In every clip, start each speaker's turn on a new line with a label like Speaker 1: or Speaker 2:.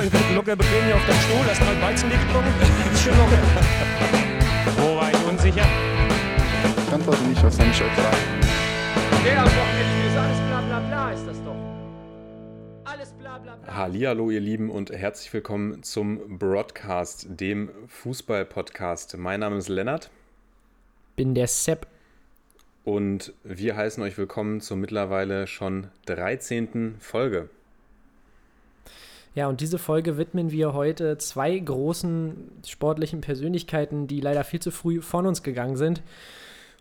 Speaker 1: nicht. Hier locker bequem hier auf deinem Stuhl, hast mal Weizenbier getrunken. Ist schön locker. Wo war ich unsicher?
Speaker 2: Ich antworte nicht auf seine Frage.
Speaker 1: Der am Wochenende ist alles bla bla bla, ist das doch. Alles bla bla bla.
Speaker 3: Hallihallo, ihr Lieben, und herzlich willkommen zum Broadcast, dem Fußball-Podcast. Mein Name ist Lennart
Speaker 4: Bin der Sepp.
Speaker 3: und wir heißen euch willkommen zur mittlerweile schon 13. Folge.
Speaker 4: Ja, und diese Folge widmen wir heute zwei großen sportlichen Persönlichkeiten, die leider viel zu früh von uns gegangen sind.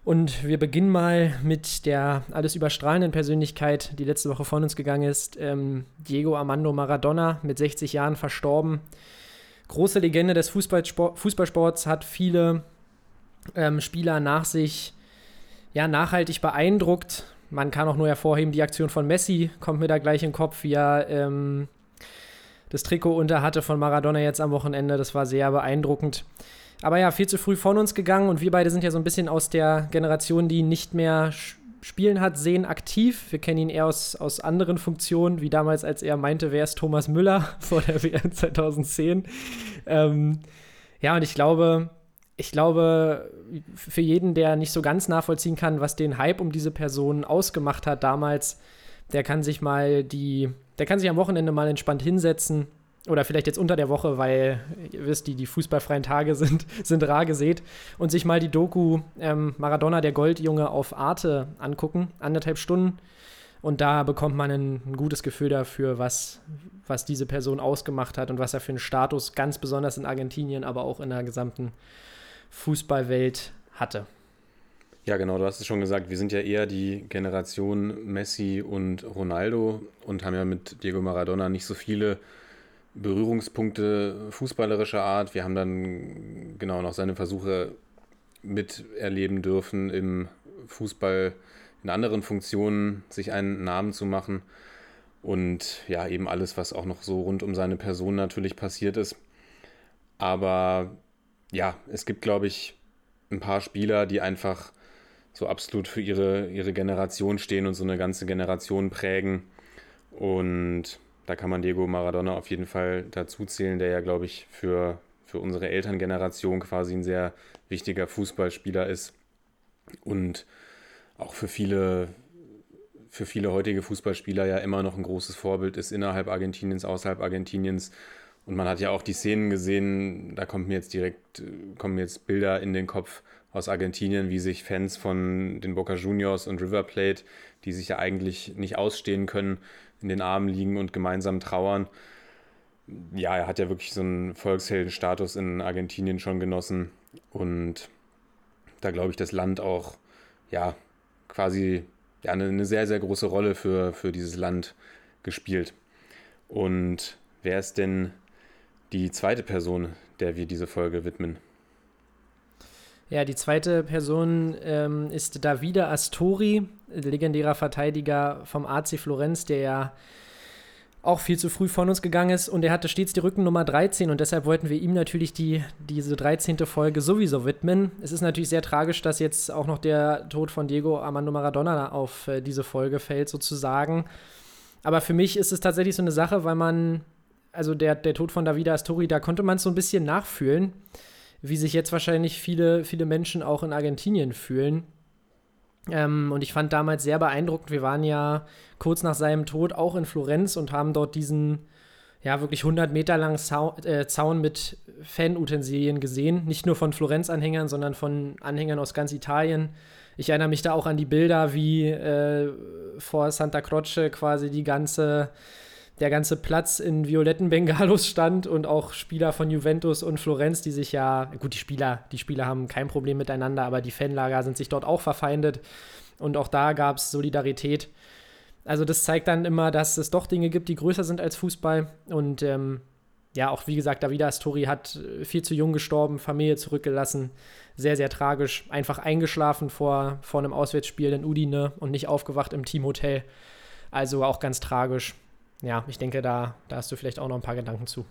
Speaker 4: Und wir beginnen mal mit der alles überstrahlenden Persönlichkeit, die letzte Woche von uns gegangen ist. Ähm, Diego Armando Maradona, mit 60 Jahren verstorben. Große Legende des Fußballsport, Fußballsports, hat viele ähm, Spieler nach sich ja, nachhaltig beeindruckt. Man kann auch nur hervorheben, die Aktion von Messi kommt mir da gleich in den Kopf, wie er ähm, das Trikot unter hatte von Maradona jetzt am Wochenende. Das war sehr beeindruckend. Aber ja, viel zu früh von uns gegangen und wir beide sind ja so ein bisschen aus der Generation, die nicht mehr spielen hat, sehen aktiv. Wir kennen ihn eher aus, aus anderen Funktionen, wie damals, als er meinte, wer ist Thomas Müller vor der WM 2010. Ähm, ja, und ich glaube, ich glaube, für jeden, der nicht so ganz nachvollziehen kann, was den Hype um diese Person ausgemacht hat damals, der kann sich mal die, der kann sich am Wochenende mal entspannt hinsetzen oder vielleicht jetzt unter der Woche, weil ihr wisst, die, die fußballfreien Tage sind, sind rar gesät und sich mal die Doku ähm, Maradona, der Goldjunge auf Arte angucken, anderthalb Stunden. Und da bekommt man ein, ein gutes Gefühl dafür, was, was diese Person ausgemacht hat und was er für einen Status ganz besonders in Argentinien, aber auch in der gesamten Fußballwelt hatte.
Speaker 3: Ja, genau, du hast es schon gesagt, wir sind ja eher die Generation Messi und Ronaldo und haben ja mit Diego Maradona nicht so viele Berührungspunkte fußballerischer Art. Wir haben dann genau noch seine Versuche miterleben dürfen, im Fußball in anderen Funktionen sich einen Namen zu machen. Und ja, eben alles, was auch noch so rund um seine Person natürlich passiert ist. Aber ja, es gibt, glaube ich, ein paar Spieler, die einfach so absolut für ihre, ihre Generation stehen und so eine ganze Generation prägen. Und da kann man Diego Maradona auf jeden Fall dazu zählen, der ja, glaube ich, für, für unsere Elterngeneration quasi ein sehr wichtiger Fußballspieler ist. Und auch für viele, für viele heutige Fußballspieler ja immer noch ein großes Vorbild ist innerhalb Argentiniens, außerhalb Argentiniens. Und man hat ja auch die Szenen gesehen, da kommt mir jetzt direkt, kommen jetzt Bilder in den Kopf aus Argentinien, wie sich Fans von den Boca Juniors und River Plate, die sich ja eigentlich nicht ausstehen können, in den Armen liegen und gemeinsam trauern. Ja, er hat ja wirklich so einen Volksheldenstatus in Argentinien schon genossen und da glaube ich, das Land auch, ja, quasi ja, eine, eine sehr, sehr große Rolle für, für dieses Land gespielt. Und wer ist denn die zweite Person, der wir diese Folge widmen?
Speaker 4: Ja, die zweite Person ähm, ist Davide Astori, legendärer Verteidiger vom AC Florenz, der ja auch viel zu früh von uns gegangen ist und er hatte stets die Rückennummer 13 und deshalb wollten wir ihm natürlich die, diese 13. Folge sowieso widmen. Es ist natürlich sehr tragisch, dass jetzt auch noch der Tod von Diego Armando Maradona auf äh, diese Folge fällt, sozusagen. Aber für mich ist es tatsächlich so eine Sache, weil man, also der, der Tod von Davide Astori, da konnte man es so ein bisschen nachfühlen wie sich jetzt wahrscheinlich viele, viele Menschen auch in Argentinien fühlen. Ähm, und ich fand damals sehr beeindruckend, wir waren ja kurz nach seinem Tod auch in Florenz und haben dort diesen, ja, wirklich 100 Meter langen Zau äh, Zaun mit Fanutensilien gesehen. Nicht nur von Florenz-Anhängern, sondern von Anhängern aus ganz Italien. Ich erinnere mich da auch an die Bilder, wie äh, vor Santa Croce quasi die ganze der ganze Platz in violetten Bengalos stand und auch Spieler von Juventus und Florenz, die sich ja, gut, die Spieler, die Spieler haben kein Problem miteinander, aber die Fanlager sind sich dort auch verfeindet. Und auch da gab es Solidarität. Also das zeigt dann immer, dass es doch Dinge gibt, die größer sind als Fußball. Und ähm, ja, auch wie gesagt, Davida Astori hat viel zu jung gestorben, Familie zurückgelassen, sehr, sehr tragisch, einfach eingeschlafen vor, vor einem Auswärtsspiel in Udine und nicht aufgewacht im Teamhotel. Also auch ganz tragisch ja, ich denke, da, da hast du vielleicht auch noch ein paar Gedanken zu.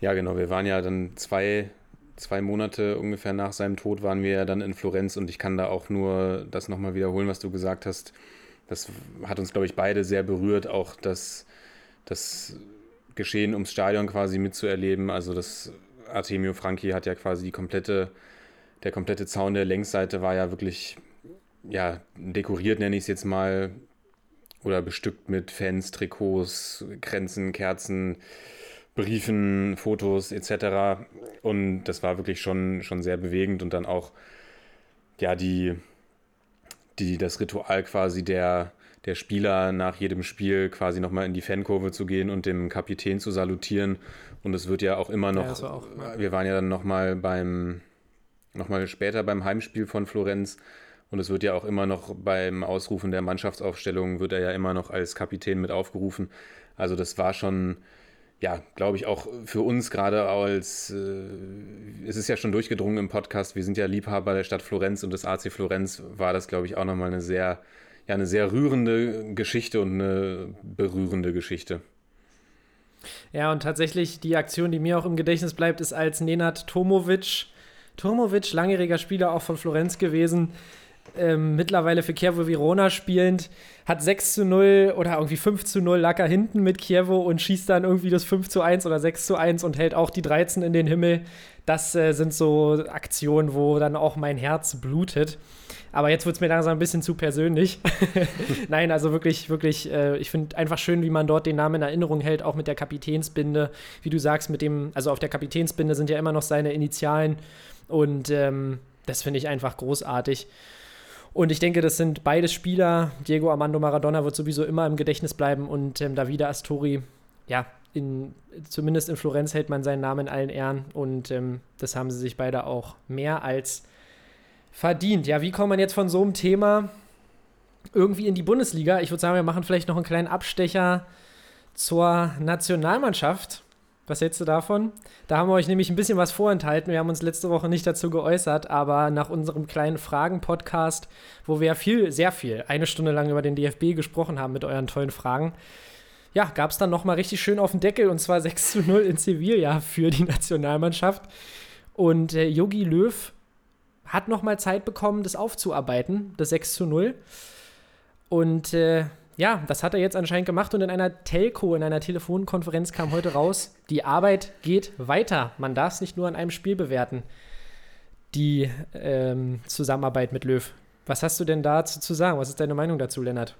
Speaker 3: Ja, genau. Wir waren ja dann zwei zwei Monate ungefähr nach seinem Tod waren wir ja dann in Florenz und ich kann da auch nur das nochmal wiederholen, was du gesagt hast. Das hat uns, glaube ich, beide sehr berührt, auch das, das Geschehen ums Stadion quasi mitzuerleben. Also das Artemio Franchi hat ja quasi die komplette, der komplette Zaun der Längsseite war ja wirklich, ja, dekoriert nenne ich es jetzt mal, oder bestückt mit Fans, Trikots, Kränzen, Kerzen, Briefen, Fotos etc. Und das war wirklich schon, schon sehr bewegend und dann auch ja die, die, das Ritual quasi der, der Spieler nach jedem Spiel quasi nochmal in die Fankurve zu gehen und dem Kapitän zu salutieren. Und es wird ja auch immer noch,
Speaker 4: Ja, war auch, ja.
Speaker 3: wir waren ja dann nochmal beim, nochmal später beim Heimspiel von Florenz und es wird ja auch immer noch beim Ausrufen der Mannschaftsaufstellung, wird er ja immer noch als Kapitän mit aufgerufen. Also das war schon, ja, glaube ich, auch für uns gerade als, äh, es ist ja schon durchgedrungen im Podcast, wir sind ja Liebhaber der Stadt Florenz und des AC Florenz, war das, glaube ich, auch nochmal eine sehr, ja, eine sehr rührende Geschichte und eine berührende Geschichte.
Speaker 4: Ja, und tatsächlich die Aktion, die mir auch im Gedächtnis bleibt, ist als Nenad Tomovic, Tomovic, langjähriger Spieler auch von Florenz gewesen, ähm, mittlerweile für Chievo Verona spielend, hat 6 zu 0 oder irgendwie 5 zu 0 Lacker hinten mit Chievo und schießt dann irgendwie das 5 zu 1 oder 6 zu 1 und hält auch die 13 in den Himmel. Das äh, sind so Aktionen, wo dann auch mein Herz blutet. Aber jetzt wird es mir langsam ein bisschen zu persönlich. Nein, also wirklich, wirklich, äh, ich finde einfach schön, wie man dort den Namen in Erinnerung hält, auch mit der Kapitänsbinde. Wie du sagst, mit dem, also auf der Kapitänsbinde sind ja immer noch seine Initialen. Und ähm, das finde ich einfach großartig. Und ich denke, das sind beide Spieler. Diego Armando Maradona wird sowieso immer im Gedächtnis bleiben und ähm, Davide Astori, ja, in, zumindest in Florenz hält man seinen Namen in allen Ehren und ähm, das haben sie sich beide auch mehr als verdient. Ja, wie kommt man jetzt von so einem Thema irgendwie in die Bundesliga? Ich würde sagen, wir machen vielleicht noch einen kleinen Abstecher zur Nationalmannschaft. Was hältst du davon? Da haben wir euch nämlich ein bisschen was vorenthalten. Wir haben uns letzte Woche nicht dazu geäußert, aber nach unserem kleinen Fragen-Podcast, wo wir viel, sehr viel, eine Stunde lang über den DFB gesprochen haben mit euren tollen Fragen, ja, gab es dann nochmal richtig schön auf den Deckel und zwar 6 zu 0 in Sevilla für die Nationalmannschaft. Und äh, Yogi Löw hat nochmal Zeit bekommen, das aufzuarbeiten, das 6 zu 0. Und äh, ja, das hat er jetzt anscheinend gemacht und in einer Telco, in einer Telefonkonferenz kam heute raus, die Arbeit geht weiter. Man darf es nicht nur an einem Spiel bewerten, die ähm, Zusammenarbeit mit Löw. Was hast du denn dazu zu sagen? Was ist deine Meinung dazu, Lennart?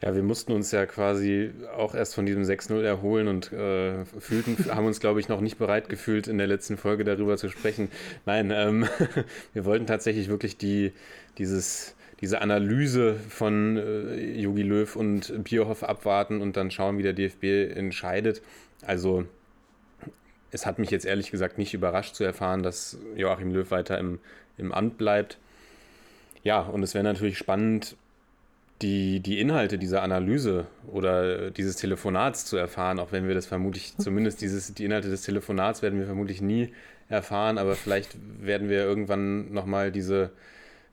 Speaker 3: Ja, wir mussten uns ja quasi auch erst von diesem 6-0 erholen und äh, fühlten, haben uns, glaube ich, noch nicht bereit gefühlt, in der letzten Folge darüber zu sprechen. Nein, ähm, wir wollten tatsächlich wirklich die, dieses, diese Analyse von äh, Jogi Löw und Bierhoff abwarten und dann schauen, wie der DFB entscheidet. Also es hat mich jetzt ehrlich gesagt nicht überrascht zu erfahren, dass Joachim Löw weiter im, im Amt bleibt. Ja, und es wäre natürlich spannend, die, die Inhalte dieser Analyse oder dieses Telefonats zu erfahren, auch wenn wir das vermutlich, zumindest dieses, die Inhalte des Telefonats werden wir vermutlich nie erfahren, aber vielleicht werden wir irgendwann nochmal diese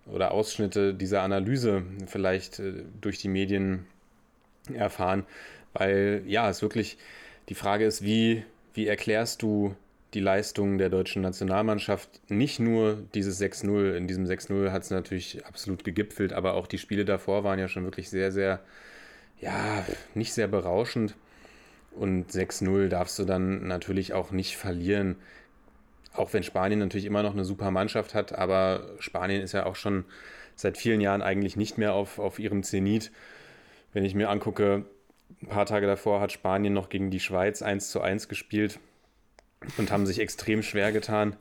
Speaker 3: oder Ausschnitte dieser Analyse vielleicht äh, durch die Medien erfahren, weil ja, es wirklich die Frage ist, wie, wie erklärst du die Leistung der deutschen Nationalmannschaft. Nicht nur dieses 6-0, in diesem 6-0 hat es natürlich absolut gegipfelt, aber auch die Spiele davor waren ja schon wirklich sehr, sehr, ja, nicht sehr berauschend. Und 6-0 darfst du dann natürlich auch nicht verlieren. Auch wenn Spanien natürlich immer noch eine super Mannschaft hat, aber Spanien ist ja auch schon seit vielen Jahren eigentlich nicht mehr auf, auf ihrem Zenit. Wenn ich mir angucke, ein paar Tage davor hat Spanien noch gegen die Schweiz 1 zu 1 gespielt und haben sich extrem schwer getan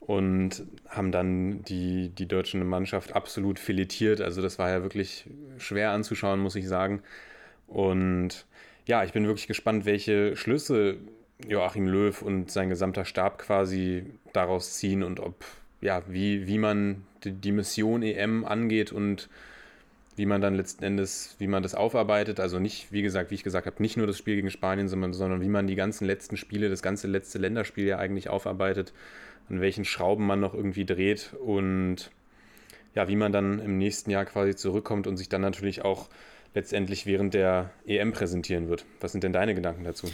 Speaker 3: und haben dann die, die deutsche Mannschaft absolut filetiert. Also das war ja wirklich schwer anzuschauen, muss ich sagen. Und ja, ich bin wirklich gespannt, welche Schlüsse Joachim Löw und sein gesamter Stab quasi daraus ziehen und ob, ja, wie, wie man die, Mission EM angeht und wie man dann letzten Endes, wie man das aufarbeitet. Also nicht, wie gesagt, wie ich gesagt habe, nicht nur das Spiel gegen Spanien, sondern, sondern wie man die ganzen letzten Spiele, das ganze letzte Länderspiel ja eigentlich aufarbeitet, an welchen Schrauben man noch irgendwie dreht und ja, wie man dann im nächsten Jahr quasi zurückkommt und sich dann natürlich auch letztendlich während der EM präsentieren wird. Was sind denn deine Gedanken dazu?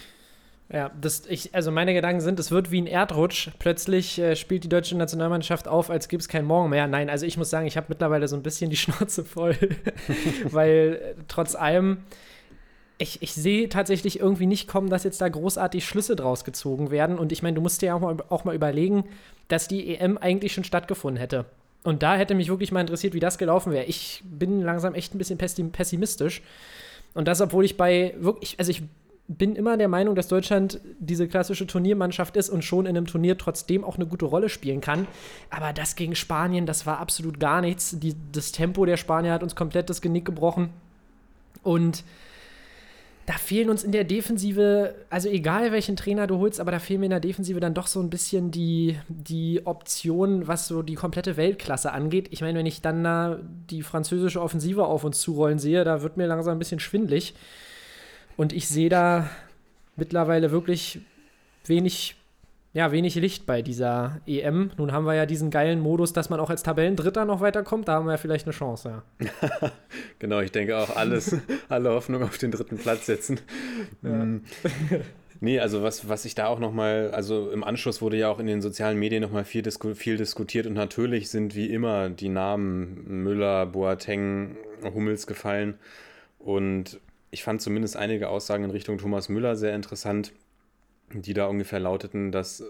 Speaker 4: Ja, das, ich, also meine Gedanken sind, es wird wie ein Erdrutsch. Plötzlich äh, spielt die deutsche Nationalmannschaft auf, als gäbe es keinen Morgen mehr. Nein, also ich muss sagen, ich habe mittlerweile so ein bisschen die Schnauze voll, weil äh, trotz allem, ich, ich sehe tatsächlich irgendwie nicht kommen, dass jetzt da großartig Schlüsse draus gezogen werden. Und ich meine, du musst dir auch mal, auch mal überlegen, dass die EM eigentlich schon stattgefunden hätte. Und da hätte mich wirklich mal interessiert, wie das gelaufen wäre. Ich bin langsam echt ein bisschen pessimistisch. Und das, obwohl ich bei wirklich, also ich bin immer der Meinung, dass Deutschland diese klassische Turniermannschaft ist und schon in einem Turnier trotzdem auch eine gute Rolle spielen kann. Aber das gegen Spanien, das war absolut gar nichts. Die, das Tempo der Spanier hat uns komplett das Genick gebrochen. Und da fehlen uns in der Defensive, also egal welchen Trainer du holst, aber da fehlen mir in der Defensive dann doch so ein bisschen die, die Optionen, was so die komplette Weltklasse angeht. Ich meine, wenn ich dann da die französische Offensive auf uns zurollen sehe, da wird mir langsam ein bisschen schwindlig. Und ich sehe da mittlerweile wirklich wenig, ja, wenig Licht bei dieser EM. Nun haben wir ja diesen geilen Modus, dass man auch als Tabellendritter noch weiterkommt. Da haben wir ja vielleicht eine Chance,
Speaker 3: ja. genau, ich denke auch alles, alle Hoffnung auf den dritten Platz setzen. Ja. Mm. Nee, also was, was ich da auch nochmal, also im Anschluss wurde ja auch in den sozialen Medien nochmal viel, disku viel diskutiert und natürlich sind wie immer die Namen Müller, Boateng, Hummels gefallen. Und ich fand zumindest einige Aussagen in Richtung Thomas Müller sehr interessant, die da ungefähr lauteten, dass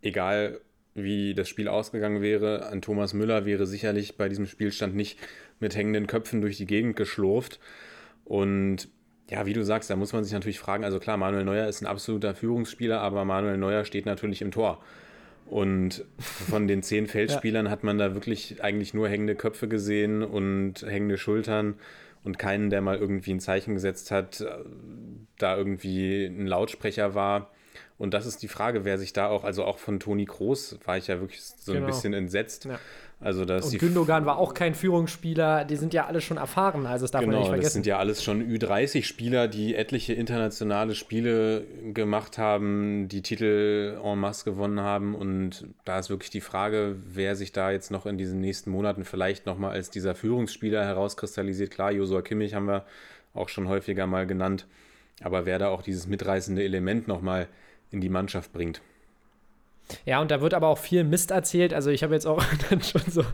Speaker 3: egal wie das Spiel ausgegangen wäre, an Thomas Müller wäre sicherlich bei diesem Spielstand nicht mit hängenden Köpfen durch die Gegend geschlurft. Und ja, wie du sagst, da muss man sich natürlich fragen, also klar, Manuel Neuer ist ein absoluter Führungsspieler, aber Manuel Neuer steht natürlich im Tor. Und von den zehn Feldspielern ja. hat man da wirklich eigentlich nur hängende Köpfe gesehen und hängende Schultern und keinen, der mal irgendwie ein Zeichen gesetzt hat, äh, da irgendwie ein Lautsprecher war. Und das ist die Frage, wer sich da auch, also auch von Toni Kroos war ich ja wirklich so genau. ein bisschen entsetzt. Ja. Also das
Speaker 4: und Gündogan war auch kein Führungsspieler, die sind ja alle schon erfahren, also das darf genau, man nicht vergessen.
Speaker 3: das sind ja alles schon Ü30-Spieler, die etliche internationale Spiele gemacht haben, die Titel en masse gewonnen haben und da ist wirklich die Frage, wer sich da jetzt noch in diesen nächsten Monaten vielleicht nochmal als dieser Führungsspieler herauskristallisiert. Klar, Josua Kimmich haben wir auch schon häufiger mal genannt, aber wer da auch dieses mitreißende Element nochmal in die Mannschaft bringt.
Speaker 4: Ja, und da wird aber auch viel Mist erzählt. Also ich habe jetzt auch dann schon so,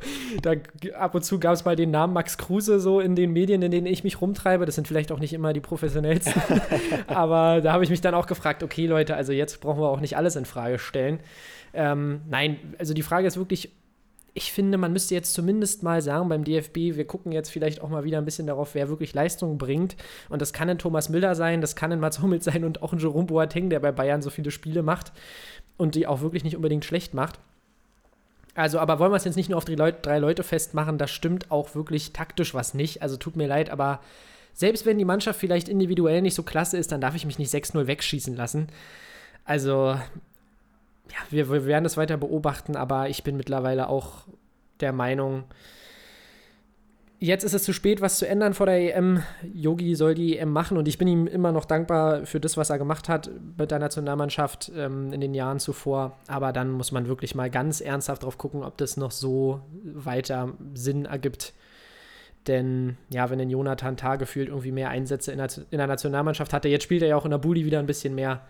Speaker 4: da ab und zu gab es mal den Namen Max Kruse so in den Medien, in denen ich mich rumtreibe. Das sind vielleicht auch nicht immer die professionellsten. aber da habe ich mich dann auch gefragt, okay Leute, also jetzt brauchen wir auch nicht alles in Frage stellen. Ähm, nein, also die Frage ist wirklich, ich finde, man müsste jetzt zumindest mal sagen beim DFB, wir gucken jetzt vielleicht auch mal wieder ein bisschen darauf, wer wirklich Leistung bringt. Und das kann ein Thomas Müller sein, das kann ein Mats Hummels sein und auch ein Jerome Boateng, der bei Bayern so viele Spiele macht und die auch wirklich nicht unbedingt schlecht macht. Also, aber wollen wir es jetzt nicht nur auf die Leut drei Leute festmachen, da stimmt auch wirklich taktisch was nicht. Also tut mir leid, aber selbst wenn die Mannschaft vielleicht individuell nicht so klasse ist, dann darf ich mich nicht 6-0 wegschießen lassen. Also, ja, wir, wir werden das weiter beobachten, aber ich bin mittlerweile auch der Meinung, jetzt ist es zu spät, was zu ändern vor der EM. Yogi soll die EM machen und ich bin ihm immer noch dankbar für das, was er gemacht hat mit der Nationalmannschaft ähm, in den Jahren zuvor. Aber dann muss man wirklich mal ganz ernsthaft drauf gucken, ob das noch so weiter Sinn ergibt. Denn ja, wenn ein Jonathan Tah gefühlt irgendwie mehr Einsätze in der, in der Nationalmannschaft hatte, jetzt spielt er ja auch in der Bulli wieder ein bisschen mehr.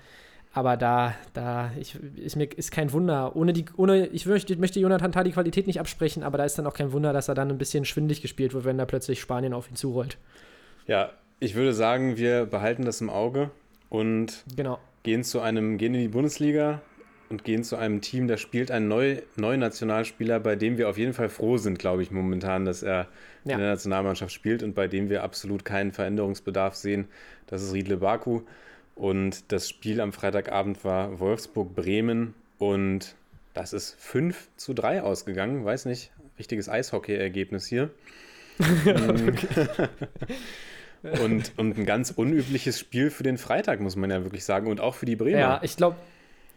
Speaker 4: Aber da, da ich, ist mir ist kein Wunder. Ohne die, ohne, ich möchte, möchte Jonathan Tah die Qualität nicht absprechen, aber da ist dann auch kein Wunder, dass er dann ein bisschen schwindig gespielt wird, wenn da plötzlich Spanien auf ihn zurollt.
Speaker 3: Ja, ich würde sagen, wir behalten das im Auge und
Speaker 4: genau.
Speaker 3: gehen zu einem, gehen in die Bundesliga und gehen zu einem Team, da spielt ein neu, neuer Nationalspieler, bei dem wir auf jeden Fall froh sind, glaube ich, momentan, dass er ja. in der Nationalmannschaft spielt und bei dem wir absolut keinen Veränderungsbedarf sehen. Das ist Riedle Baku. Und das Spiel am Freitagabend war Wolfsburg-Bremen und das ist 5 zu 3 ausgegangen. Weiß nicht, richtiges Eishockey-Ergebnis hier. und, und ein ganz unübliches Spiel für den Freitag, muss man ja wirklich sagen. Und auch für die Bremer.
Speaker 4: Ja, ich glaube,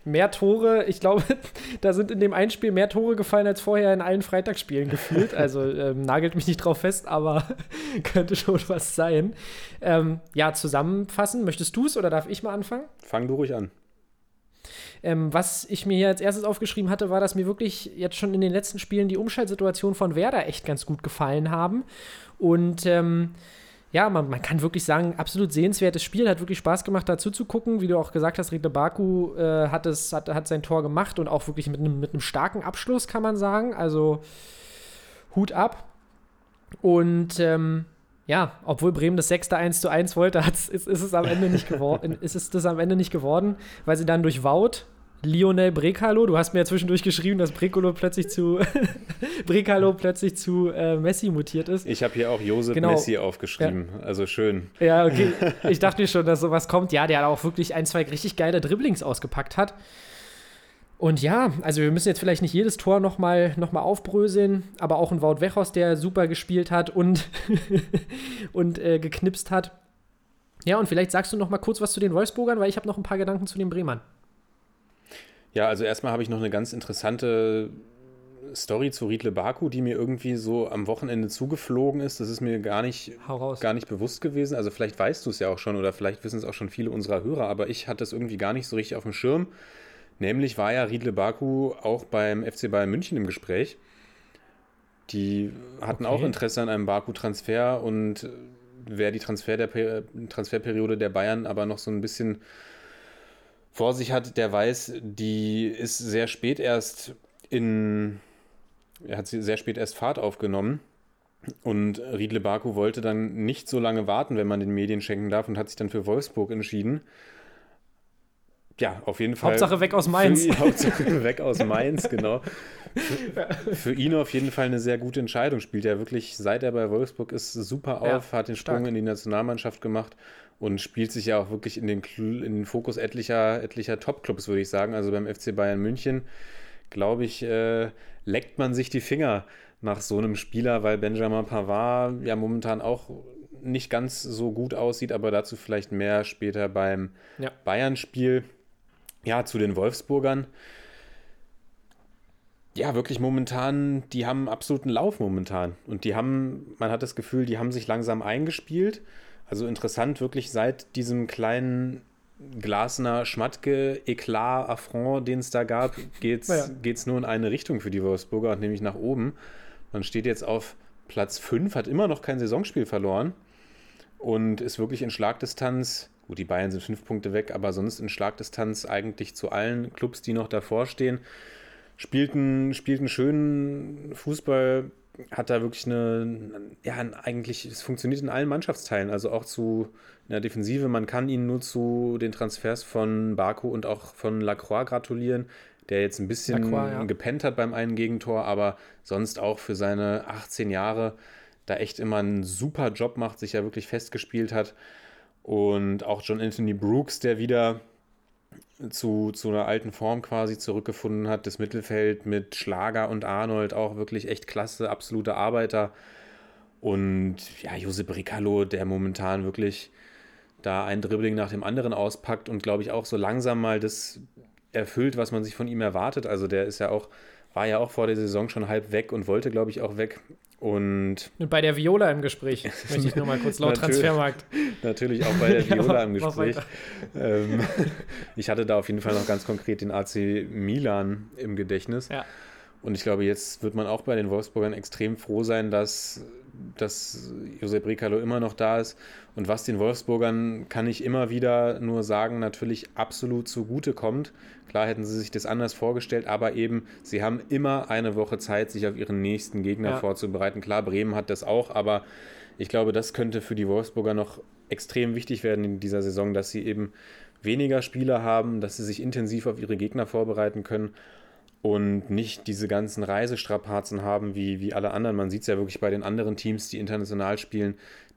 Speaker 4: mehr Tore, ich glaube, da sind in dem einen Spiel mehr Tore gefallen als vorher in allen Freitagsspielen gefühlt. Also ähm, nagelt mich nicht drauf fest, aber könnte schon was sein. Ähm, ja, zusammenfassen, möchtest du es oder darf ich mal anfangen?
Speaker 3: Fang du ruhig an.
Speaker 4: Ähm, was ich mir hier als erstes aufgeschrieben hatte, war, dass mir wirklich jetzt schon in den letzten Spielen die Umschaltsituationen von Werder echt ganz gut gefallen haben. Und ähm, ja, man, man kann wirklich sagen, absolut sehenswertes Spiel, hat wirklich Spaß gemacht, dazu zu gucken. Wie du auch gesagt hast, Riedle Baku äh, hat, es, hat, hat sein Tor gemacht und auch wirklich mit einem mit einem starken Abschluss, kann man sagen. Also Hut ab. Und ähm, ja, obwohl Bremen das sechste 1 zu 1 wollte, ist, ist es am Ende nicht geworden, ist es das am Ende nicht geworden, weil sie dann durch Wout Lionel Brekalo. Du hast mir ja zwischendurch geschrieben, dass Brekalo plötzlich zu Brekalo plötzlich zu äh, Messi mutiert ist.
Speaker 3: Ich habe hier auch Josef
Speaker 4: Genau.
Speaker 3: Messi aufgeschrieben. Also schön.
Speaker 4: Ja, okay. Ich dachte mir schon, dass sowas kommt. Ja, der auch wirklich ein, zwei richtig geile Dribblings ausgepackt hat. Und ja, also wir müssen jetzt vielleicht nicht jedes Tor nochmal noch mal aufbröseln, aber auch ein Wout Wechhorst, der super gespielt hat und, und äh, geknipst hat. Ja, und vielleicht sagst du noch mal kurz was zu den Wolfsburgern, weil ich habe noch ein paar Gedanken zu den Bremern.
Speaker 3: Ja, also erstmal habe ich noch eine ganz interessante Story zu Riedle Baku, die mir irgendwie so am Wochenende zugeflogen ist. Das ist mir gar nicht, gar nicht bewusst gewesen. Also vielleicht weißt du es ja auch schon oder vielleicht wissen es auch schon viele unserer Hörer, aber ich hatte es irgendwie gar nicht so richtig auf dem Schirm. Nämlich war ja Riedle Baku auch beim FC Bayern München im Gespräch. Die hatten
Speaker 4: Okay.
Speaker 3: auch Interesse an einem Baku-Transfer und wer die Transfer der, Per- Transferperiode der Bayern aber noch so ein bisschen vor sich hat, der weiß, die ist sehr spät erst in, er hat sie sehr spät erst Fahrt aufgenommen. Und Riedle Baku wollte dann nicht so lange warten, wenn man den Medien schenken darf, und hat sich dann für Wolfsburg entschieden. Ja, auf jeden Fall.
Speaker 4: Hauptsache weg aus Mainz.
Speaker 3: Für Hauptsache weg aus Mainz, genau. Für, für ihn auf jeden Fall eine sehr gute Entscheidung. Spielt er wirklich, seit er bei Wolfsburg ist, super
Speaker 4: Ja,
Speaker 3: auf, hat den Sprung
Speaker 4: stark.
Speaker 3: in die Nationalmannschaft gemacht und spielt sich ja auch wirklich in den, in den Fokus etlicher, etlicher Top-Clubs, würde ich sagen. Also beim FC Bayern München, glaube ich, äh, leckt man sich die Finger nach so einem Spieler, weil Benjamin Pavard ja momentan auch nicht ganz so gut aussieht, aber dazu vielleicht mehr später beim
Speaker 4: Ja.
Speaker 3: Bayern-Spiel. Ja, zu den Wolfsburgern. Ja, wirklich momentan, die haben absoluten Lauf momentan. Und die haben, man hat das Gefühl, die haben sich langsam eingespielt. Also interessant, wirklich seit diesem kleinen Glasner Schmatke Eklat Affront, den es da gab, geht es
Speaker 4: Ja.
Speaker 3: geht's nur in eine Richtung für die Wolfsburger, nämlich nach oben. Man steht jetzt auf Platz 5, hat immer noch kein Saisonspiel verloren und ist wirklich in Schlagdistanz. Gut, die Bayern sind fünf Punkte weg, aber sonst in Schlagdistanz eigentlich zu allen Clubs, die noch davor stehen. Spielt einen, spielt einen schönen Fußball, hat da wirklich eine, ja, eigentlich, es funktioniert in allen Mannschaftsteilen, also auch zu in der Defensive. Man kann ihnen nur zu den Transfers von Baku und auch von Lacroix gratulieren, der jetzt ein bisschen
Speaker 4: Lacroix, ja.
Speaker 3: gepennt hat beim einen Gegentor, aber sonst auch für seine 18 Jahre da echt immer einen super Job macht, sich ja wirklich festgespielt hat. Und auch John Anthony Brooks, der wieder zu, zu einer alten Form quasi zurückgefunden hat. Das Mittelfeld mit Schlager und Arnold auch wirklich echt klasse, absolute Arbeiter. Und ja, Josep Ricalo, der momentan wirklich da ein Dribbling nach dem anderen auspackt und glaube ich auch so langsam mal das erfüllt, was man sich von ihm erwartet. Also der ist ja auch, war ja auch vor der Saison schon halb weg und wollte, glaube ich, auch weg. Und
Speaker 4: bei der Viola im Gespräch, möchte ich nur mal kurz laut. Transfermarkt.
Speaker 3: natürlich auch bei der
Speaker 4: Ja,
Speaker 3: Viola im
Speaker 4: mach
Speaker 3: Gespräch. Ähm, ich hatte da auf jeden Fall noch ganz konkret den AC Milan im Gedächtnis.
Speaker 4: Ja.
Speaker 3: Und ich glaube, jetzt wird man auch bei den Wolfsburgern extrem froh sein, dass, dass Josep Ricalo immer noch da ist. Und was den Wolfsburgern, kann ich immer wieder nur sagen, natürlich absolut zugute kommt. Klar hätten sie sich das anders vorgestellt, aber eben, sie haben immer eine Woche Zeit, sich auf ihren nächsten Gegner
Speaker 4: Ja.
Speaker 3: vorzubereiten. Klar, Bremen hat das auch, aber ich glaube, das könnte für die Wolfsburger noch extrem wichtig werden in dieser Saison, dass sie eben weniger Spieler haben, dass sie sich intensiv auf ihre Gegner vorbereiten können und nicht diese ganzen Reisestrapazen haben wie, wie alle anderen. Man sieht es ja wirklich bei den anderen Teams, die international spielen,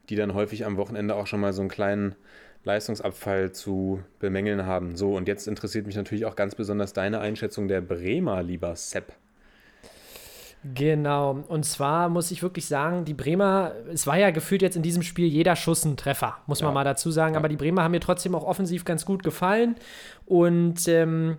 Speaker 3: die dann häufig am Wochenende auch schon mal so einen kleinen Leistungsabfall zu bemängeln haben. So, und jetzt interessiert mich natürlich auch ganz besonders deine Einschätzung der Bremer, lieber Sepp.
Speaker 4: Genau. Und zwar muss ich wirklich sagen, die Bremer, es war ja gefühlt jetzt in diesem Spiel jeder Schuss ein Treffer, muss man
Speaker 3: Ja.
Speaker 4: mal dazu sagen.
Speaker 3: Ja.
Speaker 4: Aber die Bremer haben mir trotzdem auch offensiv ganz gut gefallen. Und ähm,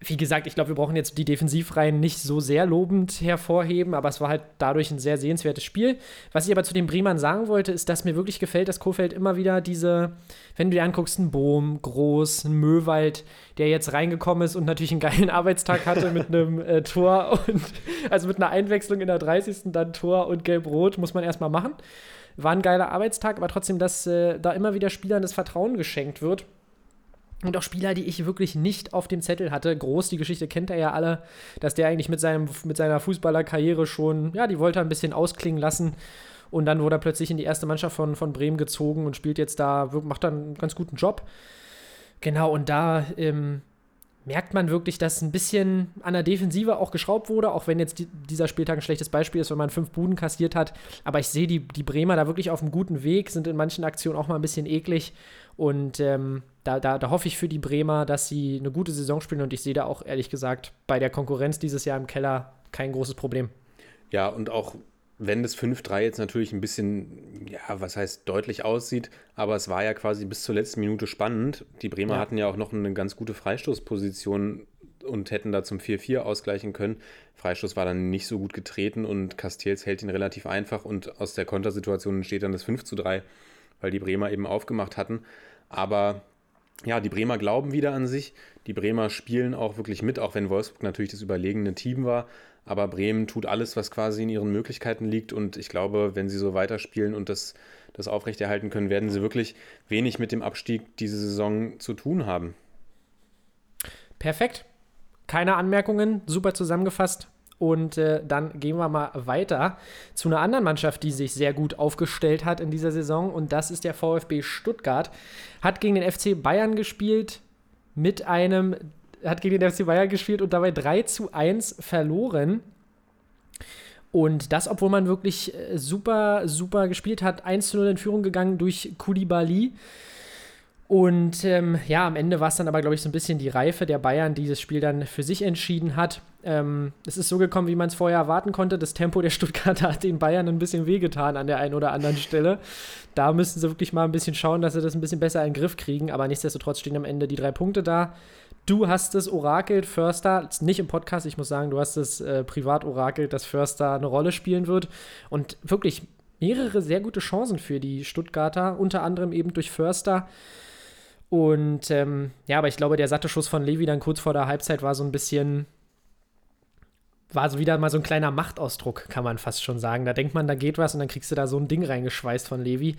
Speaker 4: wie gesagt, ich glaube, wir brauchen jetzt die Defensivreihen nicht so sehr lobend hervorheben, aber es war halt dadurch ein sehr sehenswertes Spiel. Was ich aber zu den Bremern sagen wollte, ist, dass mir wirklich gefällt, dass Kofeld immer wieder diese, wenn du dir anguckst, ein Bohm, Groß, ein Möwald, der jetzt reingekommen ist und natürlich einen geilen Arbeitstag hatte mit einem äh, Tor und also mit einer Einwechslung in der 30. dann Tor und Gelb-Rot muss man erstmal machen. war ein geiler Arbeitstag, aber trotzdem, dass äh, da immer wieder Spielern das Vertrauen geschenkt wird. Und auch Spieler, die ich wirklich nicht auf dem Zettel hatte. Groß, die Geschichte kennt er ja alle, dass der eigentlich mit, seinem, mit seiner Fußballerkarriere schon, ja, die wollte er ein bisschen ausklingen lassen. Und dann wurde er plötzlich in die erste Mannschaft von, von Bremen gezogen und spielt jetzt da, macht dann einen ganz guten Job. Genau, und da ähm, merkt man wirklich, dass ein bisschen an der Defensive auch geschraubt wurde, auch wenn jetzt die, dieser Spieltag ein schlechtes Beispiel ist, wenn man fünf Buden kassiert hat. Aber ich sehe die, die Bremer da wirklich auf einem guten Weg, sind in manchen Aktionen auch mal ein bisschen eklig. Und ähm, da, da, da hoffe ich für die Bremer, dass sie eine gute Saison spielen. Und ich sehe da auch ehrlich gesagt bei der Konkurrenz dieses Jahr im Keller kein großes Problem.
Speaker 3: Ja, und auch wenn das 5-3 jetzt natürlich ein bisschen, ja, was heißt deutlich aussieht, aber es war ja quasi bis zur letzten Minute spannend. Die Bremer ja. hatten ja auch noch eine ganz gute Freistoßposition und hätten da zum 4-4 ausgleichen können. Freistoß war dann nicht so gut getreten und Castells hält ihn relativ einfach und aus der Kontersituation entsteht dann das 5 3, weil die Bremer eben aufgemacht hatten. Aber ja, die Bremer glauben wieder an sich. Die Bremer spielen auch wirklich mit, auch wenn Wolfsburg natürlich das überlegene Team war. Aber Bremen tut alles, was quasi in ihren Möglichkeiten liegt. Und ich glaube, wenn sie so weiterspielen und das, das aufrechterhalten können, werden sie wirklich wenig mit dem Abstieg diese Saison zu tun haben.
Speaker 4: Perfekt. Keine Anmerkungen. Super zusammengefasst. Und äh, dann gehen wir mal weiter zu einer anderen Mannschaft, die sich sehr gut aufgestellt hat in dieser Saison. Und das ist der VfB Stuttgart. Hat gegen den FC Bayern gespielt mit einem hat gegen den FC Bayern gespielt und dabei 3 zu 1 verloren. Und das, obwohl man wirklich äh, super, super gespielt hat. 1 zu 0 in Führung gegangen durch Koulibaly. Und ähm, ja, am Ende war es dann aber, glaube ich, so ein bisschen die Reife der Bayern, die das Spiel dann für sich entschieden hat. Ähm, es ist so gekommen, wie man es vorher erwarten konnte. Das Tempo der Stuttgarter hat den Bayern ein bisschen wehgetan an der einen oder anderen Stelle. Da müssen sie wirklich mal ein bisschen schauen, dass sie das ein bisschen besser in den Griff kriegen. Aber nichtsdestotrotz stehen am Ende die drei Punkte da. Du hast es orakelt, Förster, nicht im Podcast, ich muss sagen, du hast es äh, privat orakelt, dass Förster eine Rolle spielen wird. Und wirklich mehrere sehr gute Chancen für die Stuttgarter, unter anderem eben durch Förster. Und ähm, ja, aber ich glaube, der satte Schuss von Levi dann kurz vor der Halbzeit war so ein bisschen, war so wieder mal so ein kleiner Machtausdruck, kann man fast schon sagen. Da denkt man, da geht was und dann kriegst du da so ein Ding reingeschweißt von Levi.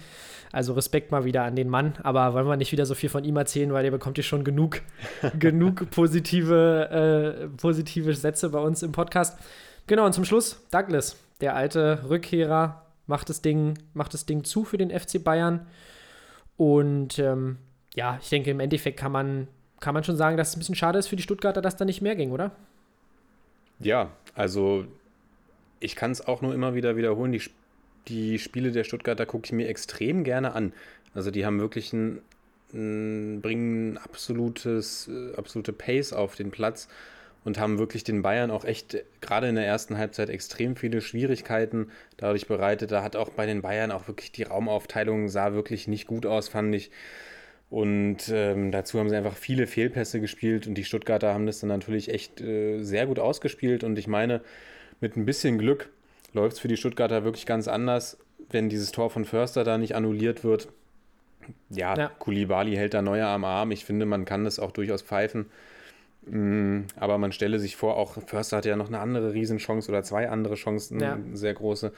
Speaker 4: Also Respekt mal wieder an den Mann, aber wollen wir nicht wieder so viel von ihm erzählen, weil der bekommt ja schon genug, genug positive, äh, positive Sätze bei uns im Podcast. Genau, und zum Schluss Douglas, der alte Rückkehrer, macht das Ding, macht das Ding zu für den FC Bayern. Und ähm, ja, ich denke, im Endeffekt kann man, kann man schon sagen, dass es ein bisschen schade ist für die Stuttgarter, dass da nicht mehr ging, oder?
Speaker 3: Ja, also ich kann es auch nur immer wieder wiederholen. Die, die Spiele der Stuttgarter gucke ich mir extrem gerne an. Also die haben wirklich ein, ein bringen absolutes, absolute Pace auf den Platz und haben wirklich den Bayern auch echt gerade in der ersten Halbzeit extrem viele Schwierigkeiten dadurch bereitet. Da hat auch bei den Bayern auch wirklich die Raumaufteilung sah wirklich nicht gut aus, fand ich. Und ähm, dazu haben sie einfach viele Fehlpässe gespielt und die Stuttgarter haben das dann natürlich echt äh, sehr gut ausgespielt. Und ich meine, mit ein bisschen Glück läuft es für die Stuttgarter wirklich ganz anders, wenn dieses Tor von Förster da nicht annulliert wird. Ja, ja. Kulibali hält da Neuer am Arm. Ich finde, man kann das auch durchaus pfeifen. Mm, aber man stelle sich vor, auch Förster hatte ja noch eine andere Riesenchance oder zwei andere Chancen, ja. sehr große.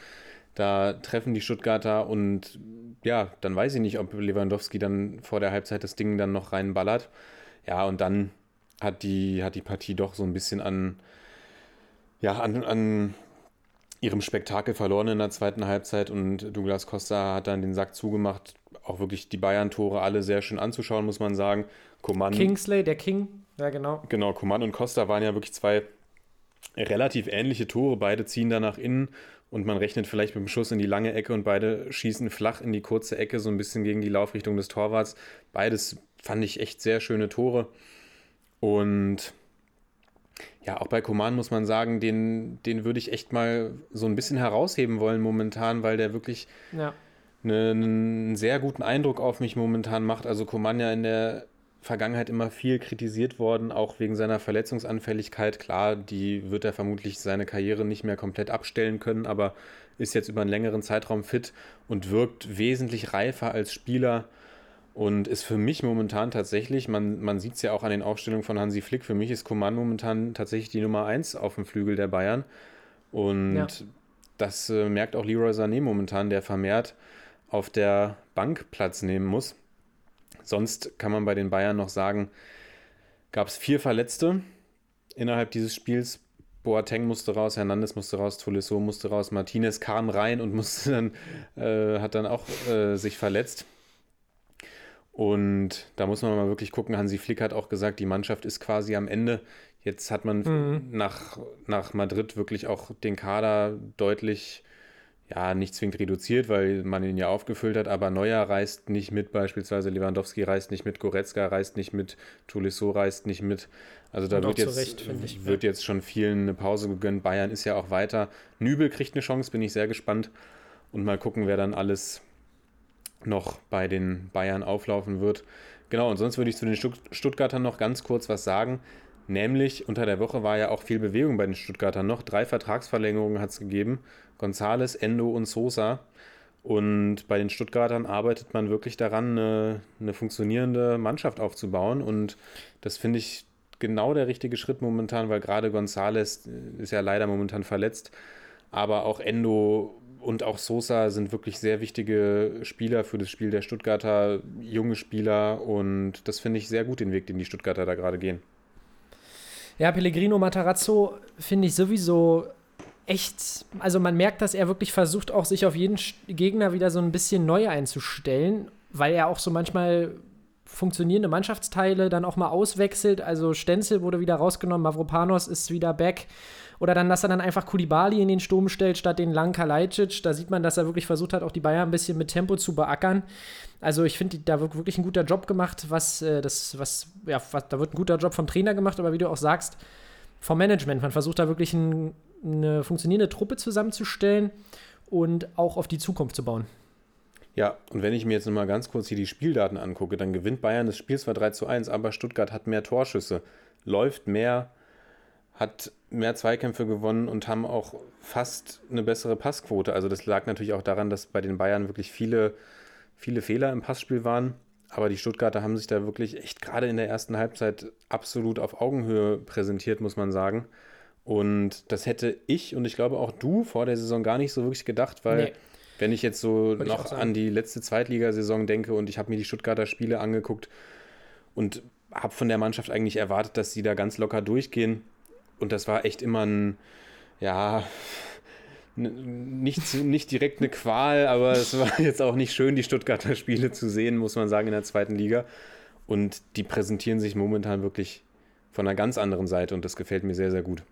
Speaker 3: Da treffen die Stuttgarter und ja, dann weiß ich nicht, ob Lewandowski dann vor der Halbzeit das Ding dann noch reinballert. Ja, und dann hat die, hat die Partie doch so ein bisschen an, ja, an, an ihrem Spektakel verloren in der zweiten Halbzeit und Douglas Costa hat dann den Sack zugemacht. Auch wirklich die Bayern-Tore alle sehr schön anzuschauen, muss man sagen.
Speaker 4: Coman, Kingsley, der King, ja genau.
Speaker 3: Genau, Coman und Costa waren ja wirklich zwei relativ ähnliche Tore. Beide ziehen da nach innen und man rechnet vielleicht mit dem Schuss in die lange Ecke und beide schießen flach in die kurze Ecke, so ein bisschen gegen die Laufrichtung des Torwarts. Beides fand ich echt sehr schöne Tore. Und ja, auch bei Koman muss man sagen, den, den würde ich echt mal so ein bisschen herausheben wollen momentan, weil der wirklich ja. eine, einen sehr guten Eindruck auf mich momentan macht. Also Koman ja in der Vergangenheit immer viel kritisiert worden, auch wegen seiner Verletzungsanfälligkeit. Klar, die wird er vermutlich seine Karriere nicht mehr komplett abstellen können, aber ist jetzt über einen längeren Zeitraum fit und wirkt wesentlich reifer als Spieler und ist für mich momentan tatsächlich, man, man sieht es ja auch an den Aufstellungen von Hansi Flick, für mich ist Coman momentan tatsächlich die Nummer 1 auf dem Flügel der Bayern. Und ja. das äh, merkt auch Leroy Sané momentan, der vermehrt auf der Bank Platz nehmen muss. Sonst kann man bei den Bayern noch sagen, gab es vier Verletzte innerhalb dieses Spiels. Boateng musste raus, Hernandez musste raus, Tolisso musste raus, Martinez kam rein und musste dann, äh, hat dann auch äh, sich verletzt. Und da muss man mal wirklich gucken. Hansi Flick hat auch gesagt, die Mannschaft ist quasi am Ende. Jetzt hat man mhm. nach, nach Madrid wirklich auch den Kader deutlich ja, nicht zwingend reduziert, weil man ihn ja aufgefüllt hat, aber Neuer reist nicht mit, beispielsweise Lewandowski reist nicht mit, Goretzka reist nicht mit, Tolisso reist nicht mit. Also da wird, jetzt, Recht, ich, wird ja. jetzt schon vielen eine Pause gegönnt. Bayern ist ja auch weiter. Nübel kriegt eine Chance, bin ich sehr gespannt. Und mal gucken, wer dann alles noch bei den Bayern auflaufen wird. Genau, und sonst würde ich zu den Stuttgartern noch ganz kurz was sagen. Nämlich unter der Woche war ja auch viel Bewegung bei den Stuttgartern noch. Drei Vertragsverlängerungen hat es gegeben. Gonzales, Endo und Sosa. Und bei den Stuttgartern arbeitet man wirklich daran, eine, eine funktionierende Mannschaft aufzubauen. Und das finde ich genau der richtige Schritt momentan, weil gerade Gonzales ist ja leider momentan verletzt. Aber auch Endo und auch Sosa sind wirklich sehr wichtige Spieler für das Spiel der Stuttgarter, junge Spieler. Und das finde ich sehr gut, den Weg, den die Stuttgarter da gerade gehen.
Speaker 4: Ja, Pellegrino Matarazzo finde ich sowieso echt, also man merkt, dass er wirklich versucht, auch sich auf jeden Gegner wieder so ein bisschen neu einzustellen, weil er auch so manchmal funktionierende Mannschaftsteile dann auch mal auswechselt. Also Stenzel wurde wieder rausgenommen, Mavropanos ist wieder back. Oder dann, dass er dann einfach Kulibali in den Sturm stellt, statt den langen Kalajdzic. Da sieht man, dass er wirklich versucht hat, auch die Bayern ein bisschen mit Tempo zu beackern. Also ich finde, da wird wirklich ein guter Job gemacht, was äh, das, was, ja, was, da wird ein guter Job vom Trainer gemacht, aber wie du auch sagst, vom Management. Man versucht da wirklich ein, eine funktionierende Truppe zusammenzustellen und auch auf die Zukunft zu bauen.
Speaker 3: Ja, und wenn ich mir jetzt nochmal ganz kurz hier die Spieldaten angucke, dann gewinnt Bayern das Spiel zwar 3 zu 1, aber Stuttgart hat mehr Torschüsse, läuft mehr, hat mehr Zweikämpfe gewonnen und haben auch fast eine bessere Passquote. Also das lag natürlich auch daran, dass bei den Bayern wirklich viele, viele Fehler im Passspiel waren. Aber die Stuttgarter haben sich da wirklich echt gerade in der ersten Halbzeit absolut auf Augenhöhe präsentiert, muss man sagen. Und das hätte ich und ich glaube auch du vor der Saison gar nicht so wirklich gedacht, weil nee. wenn ich jetzt so Würde noch an die letzte Zweitligasaison denke und ich habe mir die Stuttgarter Spiele angeguckt und habe von der Mannschaft eigentlich erwartet, dass sie da ganz locker durchgehen, und das war echt immer ein, ja, nicht, nicht direkt eine Qual, aber es war jetzt auch nicht schön, die Stuttgarter Spiele zu sehen, muss man sagen, in der zweiten Liga. Und die präsentieren sich momentan wirklich von einer ganz anderen Seite und das gefällt mir sehr, sehr gut.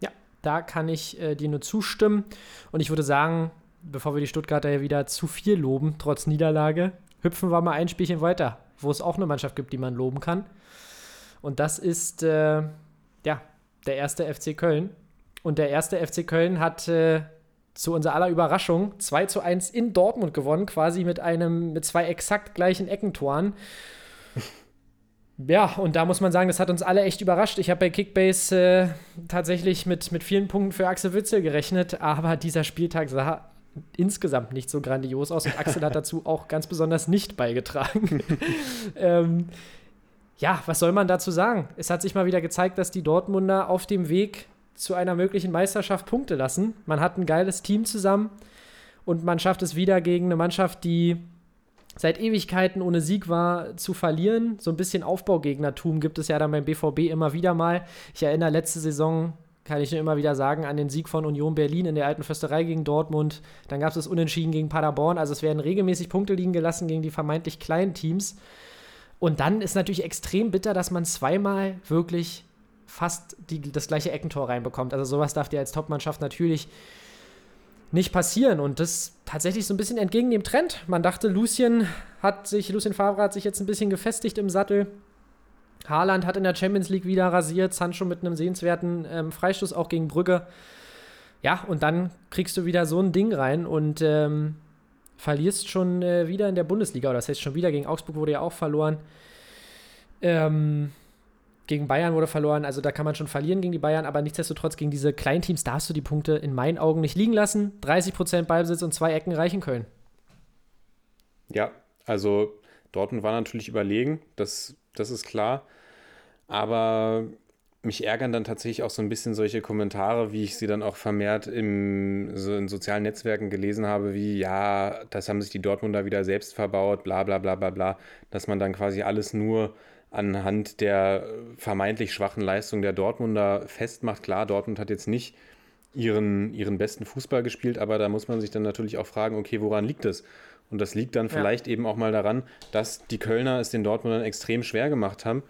Speaker 4: Ja, da kann ich äh, dir nur zustimmen. Und ich würde sagen, bevor wir die Stuttgarter ja wieder zu viel loben, trotz Niederlage, hüpfen wir mal ein Spielchen weiter, wo es auch eine Mannschaft gibt, die man loben kann. Und das ist äh, ja, der erste FC Köln. Und der erste FC Köln hat äh, zu unserer aller Überraschung 2 zu 1 in Dortmund gewonnen, quasi mit einem, mit zwei exakt gleichen Eckentoren. Ja, und da muss man sagen, das hat uns alle echt überrascht. Ich habe bei Kickbase äh, tatsächlich mit, mit vielen Punkten für Axel Witzel gerechnet, aber dieser Spieltag sah insgesamt nicht so grandios aus und Axel hat dazu auch ganz besonders nicht beigetragen. ähm, ja, was soll man dazu sagen? Es hat sich mal wieder gezeigt, dass die Dortmunder auf dem Weg zu einer möglichen Meisterschaft Punkte lassen. Man hat ein geiles Team zusammen und man schafft es wieder gegen eine Mannschaft, die seit Ewigkeiten ohne Sieg war, zu verlieren. So ein bisschen Aufbaugegnertum gibt es ja dann beim BVB immer wieder mal. Ich erinnere letzte Saison, kann ich nur immer wieder sagen, an den Sieg von Union Berlin in der alten Försterei gegen Dortmund. Dann gab es das Unentschieden gegen Paderborn. Also es werden regelmäßig Punkte liegen gelassen gegen die vermeintlich kleinen Teams. Und dann ist natürlich extrem bitter, dass man zweimal wirklich fast die, das gleiche Eckentor reinbekommt. Also sowas darf dir als Topmannschaft natürlich nicht passieren. Und das tatsächlich so ein bisschen entgegen dem Trend. Man dachte, Lucien hat sich, Lucien Favre hat sich jetzt ein bisschen gefestigt im Sattel. Haaland hat in der Champions League wieder rasiert, Sancho mit einem sehenswerten ähm, Freistoß auch gegen Brügge. Ja, und dann kriegst du wieder so ein Ding rein und ähm, verlierst schon äh, wieder in der Bundesliga, oder das heißt schon wieder gegen Augsburg wurde ja auch verloren. Ähm, gegen Bayern wurde verloren, also da kann man schon verlieren gegen die Bayern, aber nichtsdestotrotz gegen diese Kleinteams darfst du die Punkte in meinen Augen nicht liegen lassen. 30% Ballbesitz und zwei Ecken reichen können.
Speaker 3: Ja, also Dortmund war natürlich überlegen, das, das ist klar. Aber mich ärgern dann tatsächlich auch so ein bisschen solche Kommentare, wie ich sie dann auch vermehrt im, so in sozialen Netzwerken gelesen habe, wie, ja, das haben sich die Dortmunder wieder selbst verbaut, bla bla bla bla bla, dass man dann quasi alles nur anhand der vermeintlich schwachen Leistung der Dortmunder festmacht. Klar, Dortmund hat jetzt nicht ihren, ihren besten Fußball gespielt, aber da muss man sich dann natürlich auch fragen, okay, woran liegt das? Und das liegt dann vielleicht ja. eben auch mal daran, dass die Kölner es den Dortmundern extrem schwer gemacht haben,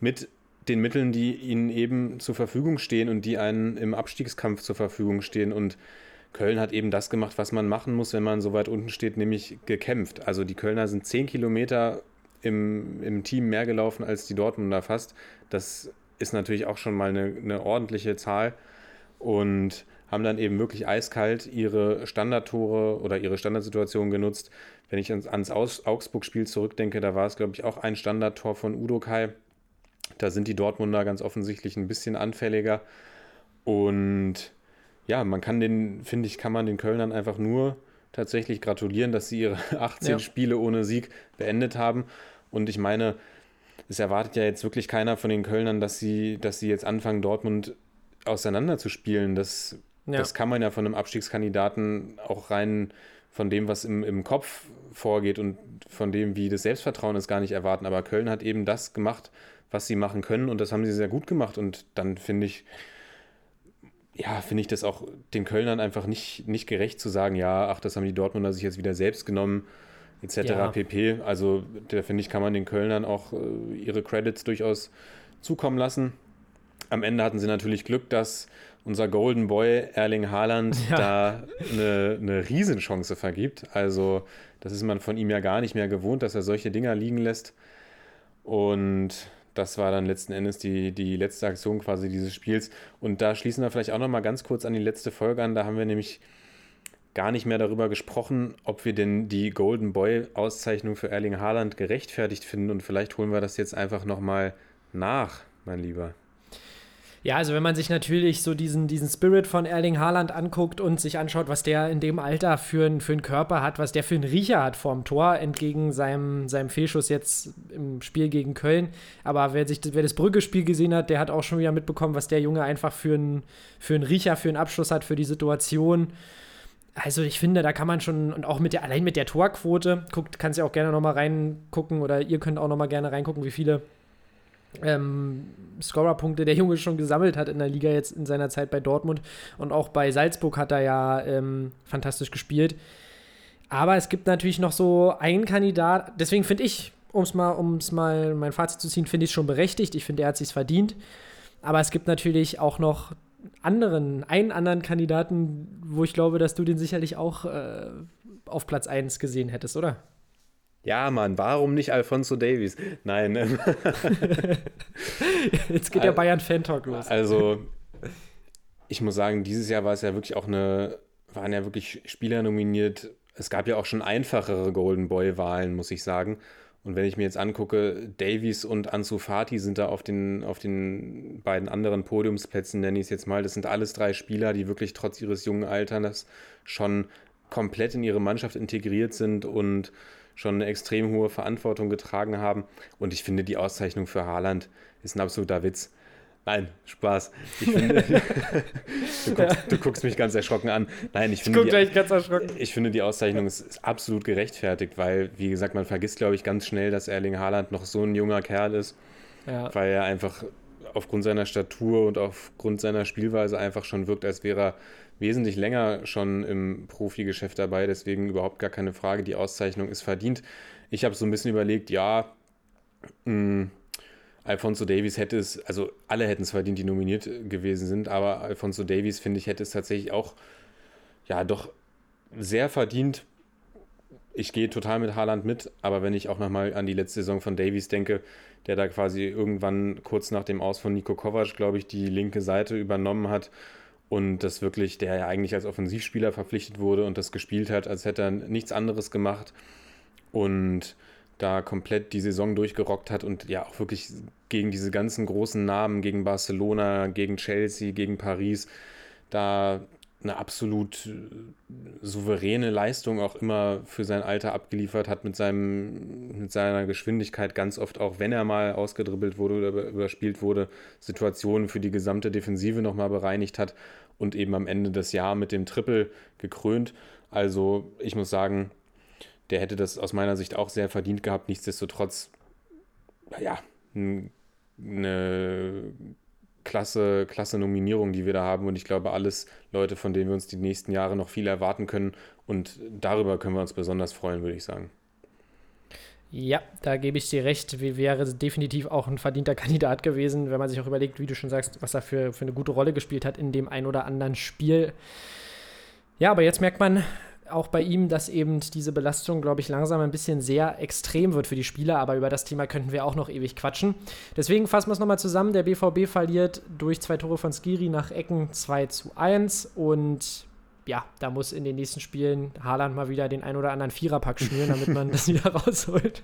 Speaker 3: mit den Mitteln, die ihnen eben zur Verfügung stehen und die einen im Abstiegskampf zur Verfügung stehen. Und Köln hat eben das gemacht, was man machen muss, wenn man so weit unten steht, nämlich gekämpft. Also die Kölner sind zehn Kilometer im, im Team mehr gelaufen als die Dortmunder fast. Das ist natürlich auch schon mal eine, eine ordentliche Zahl. Und haben dann eben wirklich eiskalt ihre Standardtore oder ihre Standardsituation genutzt. Wenn ich ans, ans Augsburg-Spiel zurückdenke, da war es, glaube ich, auch ein Standardtor von Udo Kai. Da sind die Dortmunder ganz offensichtlich ein bisschen anfälliger. Und ja, man kann den, finde ich, kann man den Kölnern einfach nur tatsächlich gratulieren, dass sie ihre 18 ja. Spiele ohne Sieg beendet haben. Und ich meine, es erwartet ja jetzt wirklich keiner von den Kölnern, dass sie, dass sie jetzt anfangen, Dortmund auseinanderzuspielen. Das, ja. das kann man ja von einem Abstiegskandidaten auch rein von dem, was im, im Kopf vorgeht und von dem, wie das Selbstvertrauen ist, gar nicht erwarten. Aber Köln hat eben das gemacht, was sie machen können und das haben sie sehr gut gemacht und dann finde ich, ja, finde ich das auch den Kölnern einfach nicht, nicht gerecht zu sagen, ja, ach, das haben die Dortmunder sich jetzt wieder selbst genommen, etc. Ja. pp. Also da finde ich, kann man den Kölnern auch äh, ihre Credits durchaus zukommen lassen. Am Ende hatten sie natürlich Glück, dass unser Golden Boy Erling Haaland ja. da eine, eine Riesenchance vergibt. Also das ist man von ihm ja gar nicht mehr gewohnt, dass er solche Dinger liegen lässt. Und das war dann letzten Endes die, die letzte Aktion quasi dieses Spiels. Und da schließen wir vielleicht auch noch mal ganz kurz an die letzte Folge an. Da haben wir nämlich gar nicht mehr darüber gesprochen, ob wir denn die Golden Boy-Auszeichnung für Erling Haaland gerechtfertigt finden. Und vielleicht holen wir das jetzt einfach noch mal nach, mein Lieber.
Speaker 4: Ja, also wenn man sich natürlich so diesen, diesen Spirit von Erling Haaland anguckt und sich anschaut, was der in dem Alter für, für einen Körper hat, was der für einen Riecher hat vorm Tor, entgegen seinem, seinem Fehlschuss jetzt im Spiel gegen Köln. Aber wer, sich, wer das Brügge-Spiel gesehen hat, der hat auch schon wieder mitbekommen, was der Junge einfach für einen, für einen Riecher, für einen Abschluss hat, für die Situation. Also ich finde, da kann man schon, und auch mit der, allein mit der Torquote, guckt, kannst ja auch gerne nochmal reingucken oder ihr könnt auch nochmal gerne reingucken, wie viele ähm, Scorerpunkte der Junge schon gesammelt hat in der Liga jetzt in seiner Zeit bei Dortmund. Und auch bei Salzburg hat er ja ähm, fantastisch gespielt. Aber es gibt natürlich noch so einen Kandidat, deswegen finde ich, um es mal, um's mal mein Fazit zu ziehen, finde ich es schon berechtigt. Ich finde, er hat sich verdient. Aber es gibt natürlich auch noch anderen, einen anderen Kandidaten, wo ich glaube, dass du den sicherlich auch äh, auf Platz 1 gesehen hättest, oder?
Speaker 3: Ja, Mann, warum nicht Alfonso Davies? Nein. Ähm.
Speaker 4: Jetzt geht ja Bayern Fan-Talk los.
Speaker 3: Also, ich muss sagen, dieses Jahr war es ja wirklich auch eine, waren ja wirklich Spieler nominiert. Es gab ja auch schon einfachere Golden Boy-Wahlen, muss ich sagen. Und wenn ich mir jetzt angucke, Davies und Ansu Fati sind da auf den, auf den beiden anderen Podiumsplätzen, nenne ich es jetzt mal. Das sind alles drei Spieler, die wirklich trotz ihres jungen Alters schon komplett in ihre Mannschaft integriert sind und schon eine extrem hohe Verantwortung getragen haben. Und ich finde, die Auszeichnung für Haaland ist ein absoluter Witz. Nein, Spaß. Finde, du, guckst, du, guckst, mich ganz erschrocken an. Nein, ich finde,
Speaker 4: ich, die,
Speaker 3: ich finde die Auszeichnung ist, ist, absolut gerechtfertigt, weil, wie gesagt, man vergisst, glaube ich, ganz schnell, dass Erling Haaland noch so ein junger Kerl ist, ja. weil er einfach aufgrund seiner Statur und aufgrund seiner Spielweise einfach schon wirkt, als wäre er wesentlich länger schon im Profigeschäft dabei, deswegen überhaupt gar keine Frage. Die Auszeichnung ist verdient. Ich habe so ein bisschen überlegt, ja, mh, hm, Alfonso Davies hätte es, also alle hätten es verdient, die nominiert gewesen sind, aber Alfonso Davies, finde ich, hätte es tatsächlich auch, ja, doch sehr verdient. Ich gehe total mit Haaland mit, aber wenn ich auch nochmal an die letzte Saison von Davies denke, der da quasi irgendwann kurz nach dem Aus von Nico Kovac, glaube ich, die linke Seite übernommen hat und das wirklich, der ja eigentlich als Offensivspieler verpflichtet wurde und das gespielt hat, als hätte er nichts anderes gemacht und da komplett die Saison durchgerockt hat und ja auch wirklich gegen diese ganzen großen Namen, gegen Barcelona, gegen Chelsea, gegen Paris, da eine absolut äh, souveräne Leistung auch immer für sein Alter abgeliefert hat mit, seinem, mit seiner Geschwindigkeit ganz oft auch, wenn er mal ausgedribbelt wurde oder überspielt wurde, Situationen für die gesamte Defensive nochmal bereinigt hat und eben am Ende das Jahr mit dem Triple gekrönt. Also ich muss sagen, der hätte das aus meiner Sicht auch sehr verdient gehabt. Nichtsdestotrotz, ja, eine klasse, klasse Nominierung, die wir da haben. Und ich glaube, alles Leute, von denen wir uns die nächsten Jahre noch viel erwarten können. Und darüber können wir uns besonders freuen, würde ich sagen.
Speaker 4: Ja, da gebe ich dir recht. Wäre definitiv auch ein verdienter Kandidat gewesen, wenn man sich auch überlegt, wie du schon sagst, was er für, für eine gute Rolle gespielt hat in dem ein oder anderen Spiel. Ja, aber jetzt merkt man, auch bei ihm, dass eben diese Belastung, glaube ich, langsam ein bisschen sehr extrem wird für die Spieler, aber über das Thema könnten wir auch noch ewig quatschen. Deswegen fassen wir es nochmal zusammen. Der BVB verliert durch zwei Tore von Skiri nach Ecken 2 zu 1 und ja, da muss in den nächsten Spielen Haaland mal wieder den ein oder anderen Viererpack schnüren, damit man das wieder rausholt.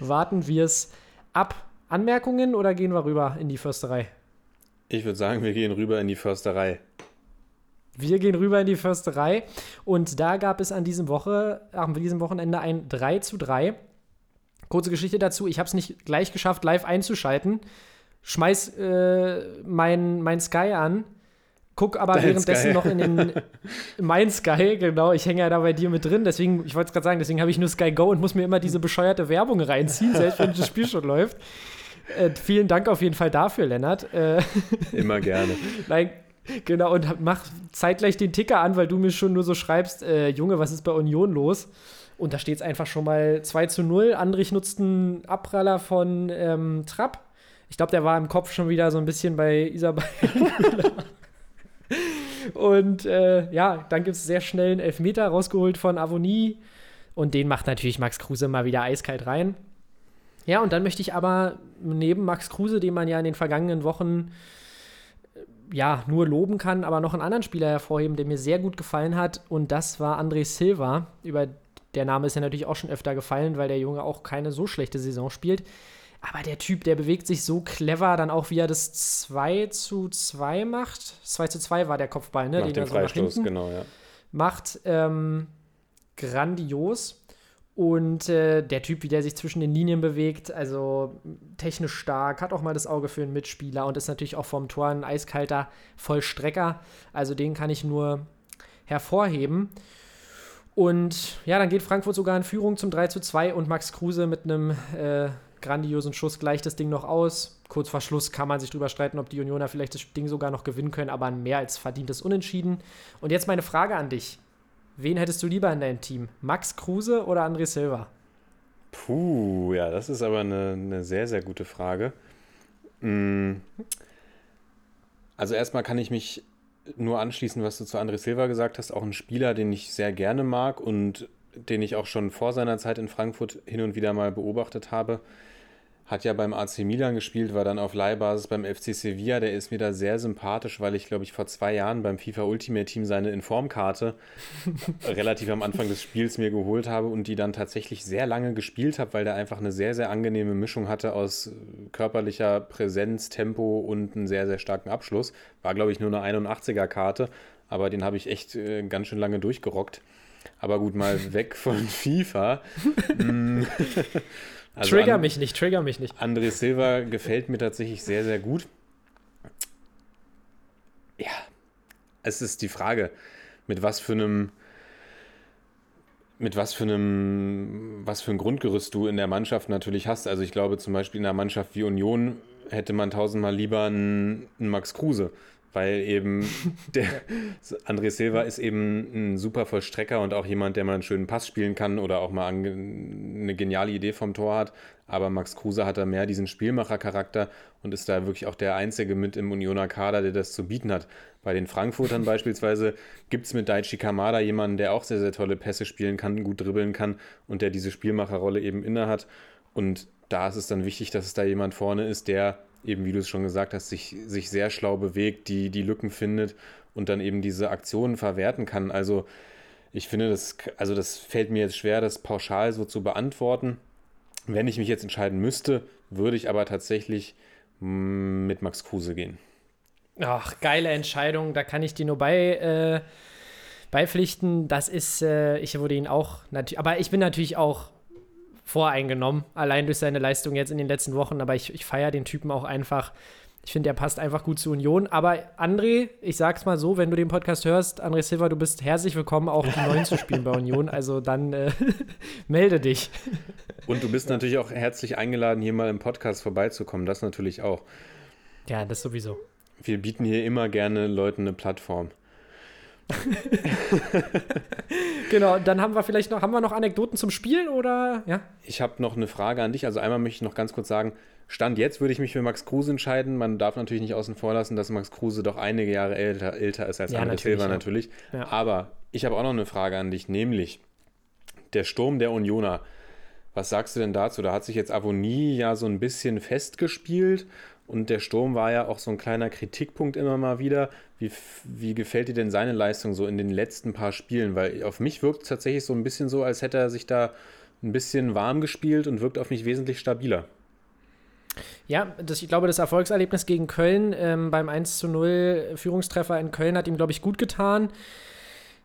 Speaker 4: Warten wir es ab. Anmerkungen oder gehen wir rüber in die Försterei?
Speaker 3: Ich würde sagen, wir gehen rüber in die Försterei.
Speaker 4: Wir gehen rüber in die Försterei und da gab es an diesem Woche, an diesem Wochenende ein 3 zu 3. Kurze Geschichte dazu, ich habe es nicht gleich geschafft, live einzuschalten. Schmeiß äh, mein, mein Sky an, guck aber Dein währenddessen Sky. noch in den mein Sky, genau, ich hänge ja da bei dir mit drin, deswegen, ich wollte es gerade sagen, deswegen habe ich nur Sky Go und muss mir immer diese bescheuerte Werbung reinziehen, selbst wenn das Spiel schon läuft. Äh, vielen Dank auf jeden Fall dafür, Lennart. Äh,
Speaker 3: immer gerne.
Speaker 4: Nein, Genau, und mach zeitgleich den Ticker an, weil du mir schon nur so schreibst, äh, Junge, was ist bei Union los? Und da steht es einfach schon mal 2 zu 0. Andrich nutzt einen Abpraller von ähm, Trapp. Ich glaube, der war im Kopf schon wieder so ein bisschen bei Isabel. und äh, ja, dann gibt es sehr schnell einen Elfmeter rausgeholt von Avonie. Und den macht natürlich Max Kruse mal wieder eiskalt rein. Ja, und dann möchte ich aber neben Max Kruse, den man ja in den vergangenen Wochen ja, nur loben kann, aber noch einen anderen Spieler hervorheben, der mir sehr gut gefallen hat. Und das war André Silva. Über der Name ist ja natürlich auch schon öfter gefallen, weil der Junge auch keine so schlechte Saison spielt. Aber der Typ, der bewegt sich so clever, dann auch wie er das 2 zu 2 macht. 2 zu 2 war der Kopfball, ne?
Speaker 3: Nach
Speaker 4: Den
Speaker 3: dem
Speaker 4: er so
Speaker 3: Freistoß, genau, ja.
Speaker 4: Macht ähm, grandios. Und äh, der Typ, wie der sich zwischen den Linien bewegt, also technisch stark, hat auch mal das Auge für einen Mitspieler und ist natürlich auch vom Tor ein eiskalter Vollstrecker. Also den kann ich nur hervorheben. Und ja, dann geht Frankfurt sogar in Führung zum 3 zu 2 und Max Kruse mit einem äh, grandiosen Schuss gleicht das Ding noch aus. Kurz vor Schluss kann man sich drüber streiten, ob die Unioner vielleicht das Ding sogar noch gewinnen können, aber ein mehr als verdientes Unentschieden. Und jetzt meine Frage an dich. Wen hättest du lieber in deinem Team? Max Kruse oder André Silva?
Speaker 3: Puh, ja, das ist aber eine, eine sehr, sehr gute Frage. Mm. Also erstmal kann ich mich nur anschließen, was du zu André Silva gesagt hast. Auch ein Spieler, den ich sehr gerne mag und den ich auch schon vor seiner Zeit in Frankfurt hin und wieder mal beobachtet habe hat ja beim AC Milan gespielt, war dann auf Leihbasis beim FC Sevilla. Der ist mir da sehr sympathisch, weil ich, glaube ich, vor zwei Jahren beim FIFA Ultimate Team seine Informkarte relativ am Anfang des Spiels mir geholt habe und die dann tatsächlich sehr lange gespielt habe, weil der einfach eine sehr, sehr angenehme Mischung hatte aus körperlicher Präsenz, Tempo und einen sehr, sehr starken Abschluss. War, glaube ich, nur eine 81er-Karte, aber den habe ich echt äh, ganz schön lange durchgerockt. Aber gut, mal weg von FIFA.
Speaker 4: Also trigger mich nicht, trigger mich nicht.
Speaker 3: André Silva gefällt mir tatsächlich sehr, sehr gut. Ja, es ist die Frage, mit was für einem mit was für einem, was für ein Grundgerüst du in der Mannschaft natürlich hast. Also ich glaube zum Beispiel in einer Mannschaft wie Union hätte man tausendmal lieber einen, einen Max Kruse, weil eben der André Silva ist eben ein super Vollstrecker und auch jemand, der mal einen schönen Pass spielen kann oder auch mal eine geniale Idee vom Tor hat. Aber Max Kruse hat da mehr diesen Spielmacher-Charakter und ist da wirklich auch der Einzige mit im Unioner Kader, der das zu bieten hat. Bei den Frankfurtern beispielsweise gibt es mit Daichi Kamada jemanden, der auch sehr, sehr tolle Pässe spielen kann, gut dribbeln kann und der diese Spielmacherrolle eben innehat. Und da ist es dann wichtig, dass es da jemand vorne ist, der eben, wie du es schon gesagt hast, sich, sich sehr schlau bewegt, die, die Lücken findet und dann eben diese Aktionen verwerten kann. Also ich finde, das, also das fällt mir jetzt schwer, das pauschal so zu beantworten. Wenn ich mich jetzt entscheiden müsste, würde ich aber tatsächlich mm, mit Max Kruse gehen.
Speaker 4: Ach, geile Entscheidung. Da kann ich dir nur bei, äh, beipflichten. Das ist, äh, ich würde ihn auch natürlich, aber ich bin natürlich auch voreingenommen, allein durch seine Leistung jetzt in den letzten Wochen. Aber ich, ich feiere den Typen auch einfach. Ich finde, er passt einfach gut zu Union. Aber André, ich sag's mal so, wenn du den Podcast hörst, André Silva, du bist herzlich willkommen, auch die Neuen zu spielen bei Union. Also dann äh, melde dich.
Speaker 3: Und du bist natürlich auch herzlich eingeladen, hier mal im Podcast vorbeizukommen. Das natürlich auch.
Speaker 4: Ja, das sowieso.
Speaker 3: Wir bieten hier immer gerne Leuten eine Plattform.
Speaker 4: genau, dann haben wir vielleicht noch, haben wir noch Anekdoten zum Spiel oder ja?
Speaker 3: Ich habe noch eine Frage an dich. Also einmal möchte ich noch ganz kurz sagen, Stand jetzt würde ich mich für Max Kruse entscheiden. Man darf natürlich nicht außen vor lassen, dass Max Kruse doch einige Jahre älter, älter ist als
Speaker 4: Ja,
Speaker 3: André
Speaker 4: natürlich,
Speaker 3: Silva
Speaker 4: ja.
Speaker 3: natürlich.
Speaker 4: Ja.
Speaker 3: Aber ich habe auch noch eine Frage an dich, nämlich der Sturm der Unioner. Was sagst du denn dazu? Da hat sich jetzt Avonie ja so ein bisschen festgespielt und der Sturm war ja auch so ein kleiner Kritikpunkt immer mal wieder. Wie, wie gefällt dir denn seine Leistung so in den letzten paar Spielen? Weil auf mich wirkt es tatsächlich so ein bisschen so, als hätte er sich da ein bisschen warm gespielt und wirkt auf mich wesentlich stabiler.
Speaker 4: Ja, das, ich glaube, das Erfolgserlebnis gegen Köln ähm, beim 1 zu 0 Führungstreffer in Köln hat ihm, glaube ich, gut getan.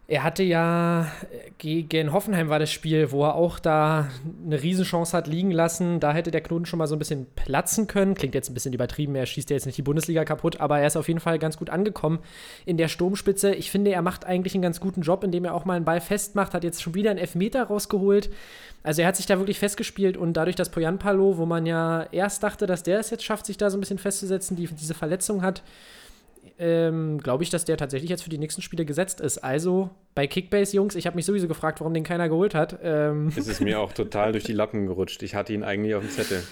Speaker 4: Er hatte ja äh, gegen Hoffenheim war das Spiel, wo er auch da eine Riesenchance hat liegen lassen. Da hätte der Knoten schon mal so ein bisschen platzen können. Klingt jetzt ein bisschen übertrieben, er schießt ja jetzt nicht die Bundesliga kaputt, aber er ist auf jeden Fall ganz gut angekommen in der Sturmspitze. Ich finde, er macht eigentlich einen ganz guten Job, indem er auch mal einen Ball festmacht, hat jetzt schon wieder einen Elfmeter rausgeholt. Also er hat sich da wirklich festgespielt und dadurch, dass Poyanpalo, wo man ja erst dachte, dass der es jetzt schafft, sich da so ein bisschen festzusetzen, die diese Verletzung hat, ähm, glaube ich, dass der tatsächlich jetzt für die nächsten Spiele gesetzt ist. Also bei Kickbase, Jungs, ich habe mich sowieso gefragt, warum den keiner geholt hat. Ähm,
Speaker 3: Es ist mir auch total durch die Lappen gerutscht. Ich hatte ihn eigentlich auf dem Zettel.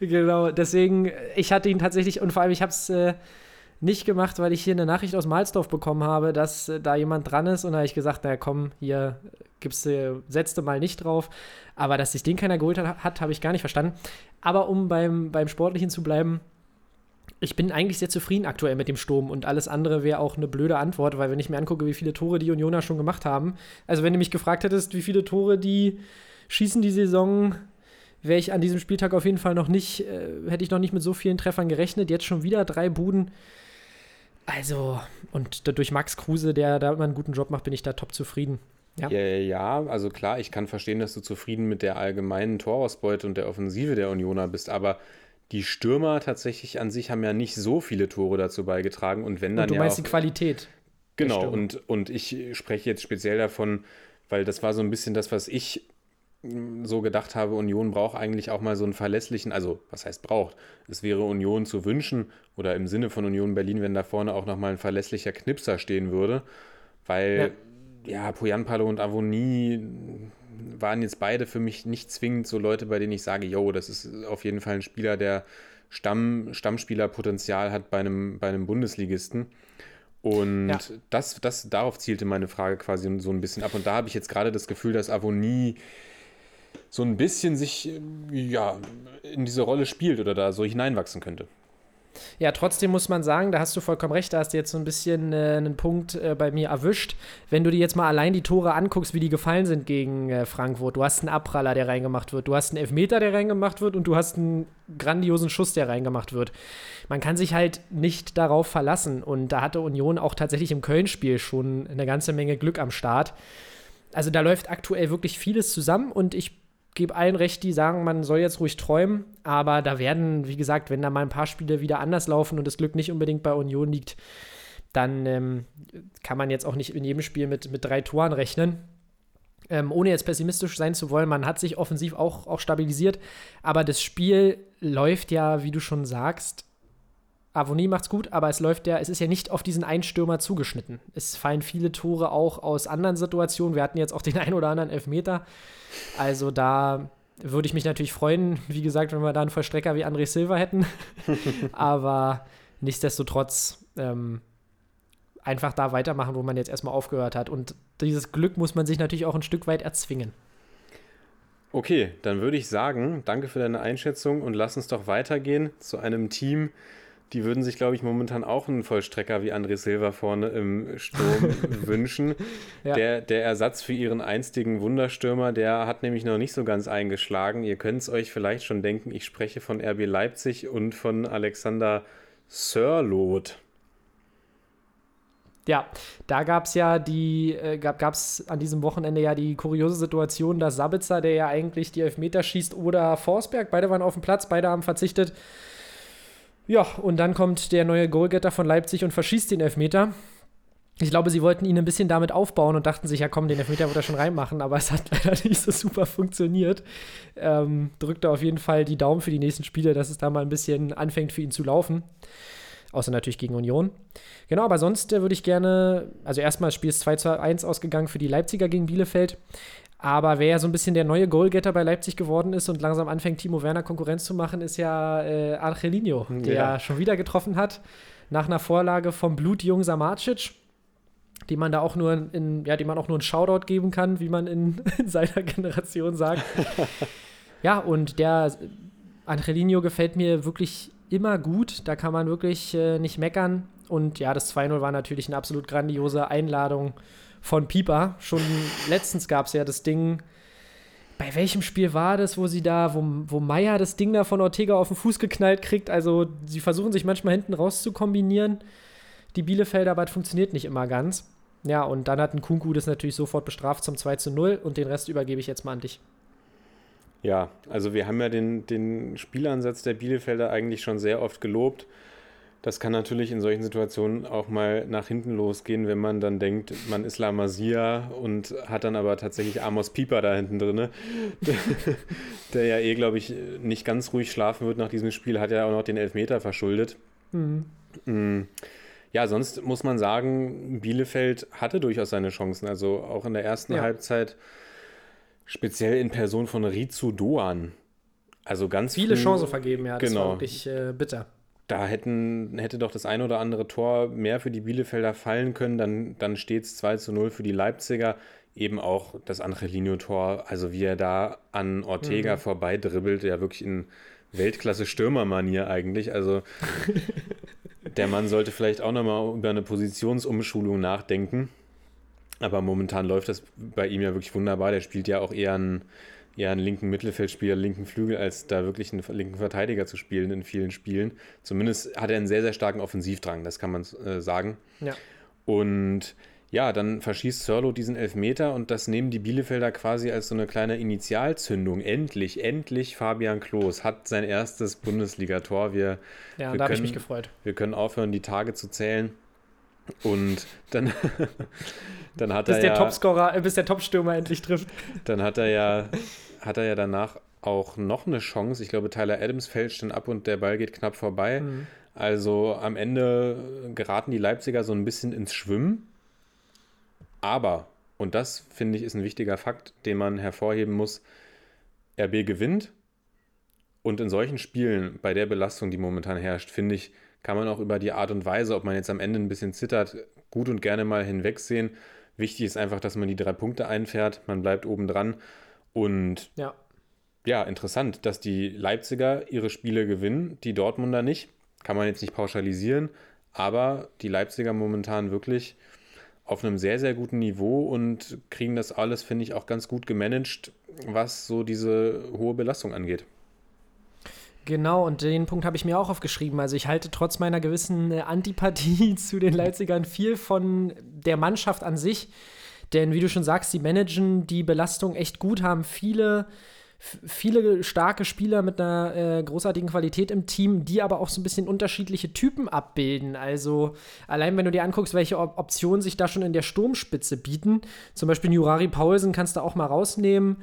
Speaker 4: genau, deswegen, ich hatte ihn tatsächlich und vor allem, ich habe es äh, nicht gemacht, weil ich hier eine Nachricht aus Mahlsdorf bekommen habe, dass äh, da jemand dran ist und da habe ich gesagt, na komm, hier gibst du, setzt du mal nicht drauf. Aber dass sich den keiner geholt hat, hat habe ich gar nicht verstanden. Aber um beim, beim Sportlichen zu bleiben, ich bin eigentlich sehr zufrieden aktuell mit dem Sturm und alles andere wäre auch eine blöde Antwort, weil wenn ich mir angucke, wie viele Tore die Unioner schon gemacht haben, also wenn du mich gefragt hättest, wie viele Tore die schießen die Saison, wäre ich an diesem Spieltag auf jeden Fall noch nicht, äh, hätte ich noch nicht mit so vielen Treffern gerechnet. Jetzt schon wieder drei Buden. Also, und durch Max Kruse, der da immer einen guten Job macht, bin ich da top zufrieden. Ja,
Speaker 3: ja, also klar, ich kann verstehen, dass du zufrieden mit der allgemeinen Torausbeute und der Offensive der Unioner bist, aber die Stürmer tatsächlich an sich haben ja nicht so viele Tore dazu beigetragen und wenn dann
Speaker 4: Und du
Speaker 3: ja
Speaker 4: meinst
Speaker 3: auch,
Speaker 4: die Qualität.
Speaker 3: Genau, und, und ich spreche jetzt speziell davon, weil das war so ein bisschen das, was ich mm, so gedacht habe, Union braucht eigentlich auch mal so einen verlässlichen, also was heißt braucht? Es wäre Union zu wünschen oder im Sinne von Union Berlin, wenn da vorne auch nochmal ein verlässlicher Knipser stehen würde, weil ja, Poyanpalo und Avonie waren jetzt beide für mich nicht zwingend so Leute, bei denen ich sage, yo, das ist auf jeden Fall ein Spieler, der Stamm, Stammspielerpotenzial hat bei einem, bei einem Bundesligisten. Und
Speaker 4: Ja.
Speaker 3: das, das, darauf zielte meine Frage quasi so ein bisschen ab. Und da habe ich jetzt gerade das Gefühl, dass Avonie so ein bisschen sich ja, in diese Rolle spielt oder da so hineinwachsen könnte.
Speaker 4: Ja, trotzdem muss man sagen, da hast du vollkommen recht, da hast du jetzt so ein bisschen äh, einen Punkt äh, bei mir erwischt. Wenn du dir jetzt mal allein die Tore anguckst, wie die gefallen sind gegen äh, Frankfurt, du hast einen Abpraller, der reingemacht wird, du hast einen Elfmeter, der reingemacht wird und du hast einen grandiosen Schuss, der reingemacht wird. Man kann sich halt nicht darauf verlassen und da hatte Union auch tatsächlich im Köln-Spiel schon eine ganze Menge Glück am Start. Also da läuft aktuell wirklich vieles zusammen und ich gebe allen recht, die sagen, man soll jetzt ruhig träumen, aber da werden, wie gesagt, wenn da mal ein paar Spiele wieder anders laufen und das Glück nicht unbedingt bei Union liegt, dann ähm, kann man jetzt auch nicht in jedem Spiel mit, mit drei Toren rechnen. Ähm, ohne jetzt pessimistisch sein zu wollen, man hat sich offensiv auch, auch stabilisiert, aber das Spiel läuft ja, wie du schon sagst, Avonie macht's gut, aber es läuft ja, es ist ja nicht auf diesen Einstürmer zugeschnitten. Es fallen viele Tore auch aus anderen Situationen. Wir hatten jetzt auch den ein oder anderen Elfmeter. Also da würde ich mich natürlich freuen, wie gesagt, wenn wir da einen Vollstrecker wie André Silva hätten. aber nichtsdestotrotz ähm, einfach da weitermachen, wo man jetzt erstmal aufgehört hat. Und dieses Glück muss man sich natürlich auch ein Stück weit erzwingen.
Speaker 3: Okay, dann würde ich sagen, danke für deine Einschätzung und lass uns doch weitergehen zu einem Team, die würden sich, glaube ich, momentan auch einen Vollstrecker wie André Silva vorne im Sturm wünschen.
Speaker 4: Ja.
Speaker 3: Der, der Ersatz für ihren einstigen Wunderstürmer, der hat nämlich noch nicht so ganz eingeschlagen. Ihr könnt es euch vielleicht schon denken, ich spreche von RB Leipzig und von Alexander Sörloth.
Speaker 4: Ja, da gab es ja die, äh, gab es an diesem Wochenende ja die kuriose Situation, dass Sabitzer, der ja eigentlich die Elfmeter schießt, oder Forsberg, beide waren auf dem Platz, beide haben verzichtet. Ja, und dann kommt der neue Goalgetter von Leipzig und verschießt den Elfmeter. Ich glaube, sie wollten ihn ein bisschen damit aufbauen und dachten sich, ja komm, den Elfmeter wird er schon reinmachen, aber es hat leider nicht so super funktioniert. Ähm, drückte auf jeden Fall die Daumen für die nächsten Spiele, dass es da mal ein bisschen anfängt für ihn zu laufen. Außer natürlich gegen Union. Genau, aber sonst äh, würde ich gerne, also erstmal das Spiel ist 2 zu 1 ausgegangen für die Leipziger gegen Bielefeld. Aber wer ja so ein bisschen der neue Goalgetter bei Leipzig geworden ist und langsam anfängt, Timo Werner Konkurrenz zu machen, ist ja äh, Angelino, der ja. schon wieder getroffen hat. Nach einer Vorlage vom Blutjung Samacic, die man da auch nur in, ja, die man auch nur einen Shoutout geben kann, wie man in, in seiner Generation sagt. ja, und der Angelino gefällt mir wirklich immer gut. Da kann man wirklich äh, nicht meckern. Und ja, das 2-0 war natürlich eine absolut grandiose Einladung von Pieper. Schon letztens gab es ja das Ding. Bei welchem Spiel war das, wo sie da, wo, wo Meier das Ding da von Ortega auf den Fuß geknallt kriegt? Also, sie versuchen sich manchmal hinten raus zu kombinieren. Die Bielefelder, aber es funktioniert nicht immer ganz. Ja, und dann hat ein Kunku das natürlich sofort bestraft zum 2 zu 0 und den Rest übergebe ich jetzt mal an dich.
Speaker 3: Ja, also wir haben ja den, den Spielansatz der Bielefelder eigentlich schon sehr oft gelobt. Das kann natürlich in solchen Situationen auch mal nach hinten losgehen, wenn man dann denkt, man ist La Masia und hat dann aber tatsächlich Amos Pieper da hinten drin, der, der ja eh, glaube ich, nicht ganz ruhig schlafen wird nach diesem Spiel, hat ja auch noch den Elfmeter verschuldet. Mhm. Mm. Ja, sonst muss man sagen, Bielefeld hatte durchaus seine Chancen. Also auch in der ersten ja. Halbzeit, speziell in Person von Rizu Doan. Also ganz
Speaker 4: viele früh, Chancen vergeben, ja. Das genau. war wirklich äh, bitter.
Speaker 3: Da hätten, hätte doch das ein oder andere Tor mehr für die Bielefelder fallen können. Dann, dann steht es 2 zu 0 für die Leipziger. Eben auch das Angelino-Tor, also wie er da an Ortega mhm. vorbei dribbelt, ja wirklich in Weltklasse-Stürmermanier eigentlich. Also Der Mann sollte vielleicht auch nochmal über eine Positionsumschulung nachdenken. Aber momentan läuft das bei ihm ja wirklich wunderbar. Der spielt ja auch eher einen, eher einen linken Mittelfeldspieler, linken Flügel, als da wirklich einen linken Verteidiger zu spielen in vielen Spielen. Zumindest hat er einen sehr, sehr starken Offensivdrang, das kann man äh, sagen. Ja. Und ja, dann verschießt Sörlo diesen Elfmeter und das nehmen die Bielefelder quasi als so eine kleine Initialzündung. Endlich, endlich Fabian Klos hat sein erstes Bundesligator. Wir,
Speaker 4: ja,
Speaker 3: wir
Speaker 4: da habe ich mich gefreut.
Speaker 3: Wir können aufhören, die Tage zu zählen. Und dann, dann hat
Speaker 4: bis
Speaker 3: er
Speaker 4: der
Speaker 3: ja,
Speaker 4: Topscorer, äh, bis der Topstürmer endlich trifft.
Speaker 3: Dann hat er ja, hat er ja danach auch noch eine Chance. Ich glaube, Tyler Adams fälscht dann ab und der Ball geht knapp vorbei. Mhm. Also am Ende geraten die Leipziger so ein bisschen ins Schwimmen aber, und das finde ich ist ein wichtiger Fakt, den man hervorheben muss, RB gewinnt. Und in solchen Spielen, bei der Belastung, die momentan herrscht, finde ich, kann man auch über die Art und Weise, ob man jetzt am Ende ein bisschen zittert, gut und gerne mal hinwegsehen. Wichtig ist einfach, dass man die drei Punkte einfährt, man bleibt oben dran. Und ja. ja, interessant, dass die Leipziger ihre Spiele gewinnen, die Dortmunder nicht. Kann man jetzt nicht pauschalisieren, aber die Leipziger momentan wirklich auf einem sehr, sehr guten Niveau und kriegen das alles, finde ich, auch ganz gut gemanagt, was so diese hohe Belastung angeht.
Speaker 4: Genau, und den Punkt habe ich mir auch aufgeschrieben. Also ich halte trotz meiner gewissen äh, Antipathie zu den Leipzigern viel von der Mannschaft an sich. Denn wie du schon sagst, die managen die Belastung echt gut, haben viele viele starke Spieler mit einer äh, großartigen Qualität im Team, die aber auch so ein bisschen unterschiedliche Typen abbilden. Also allein wenn du dir anguckst, welche Op Optionen sich da schon in der Sturmspitze bieten, zum Beispiel Jurari Paulsen kannst du auch mal rausnehmen.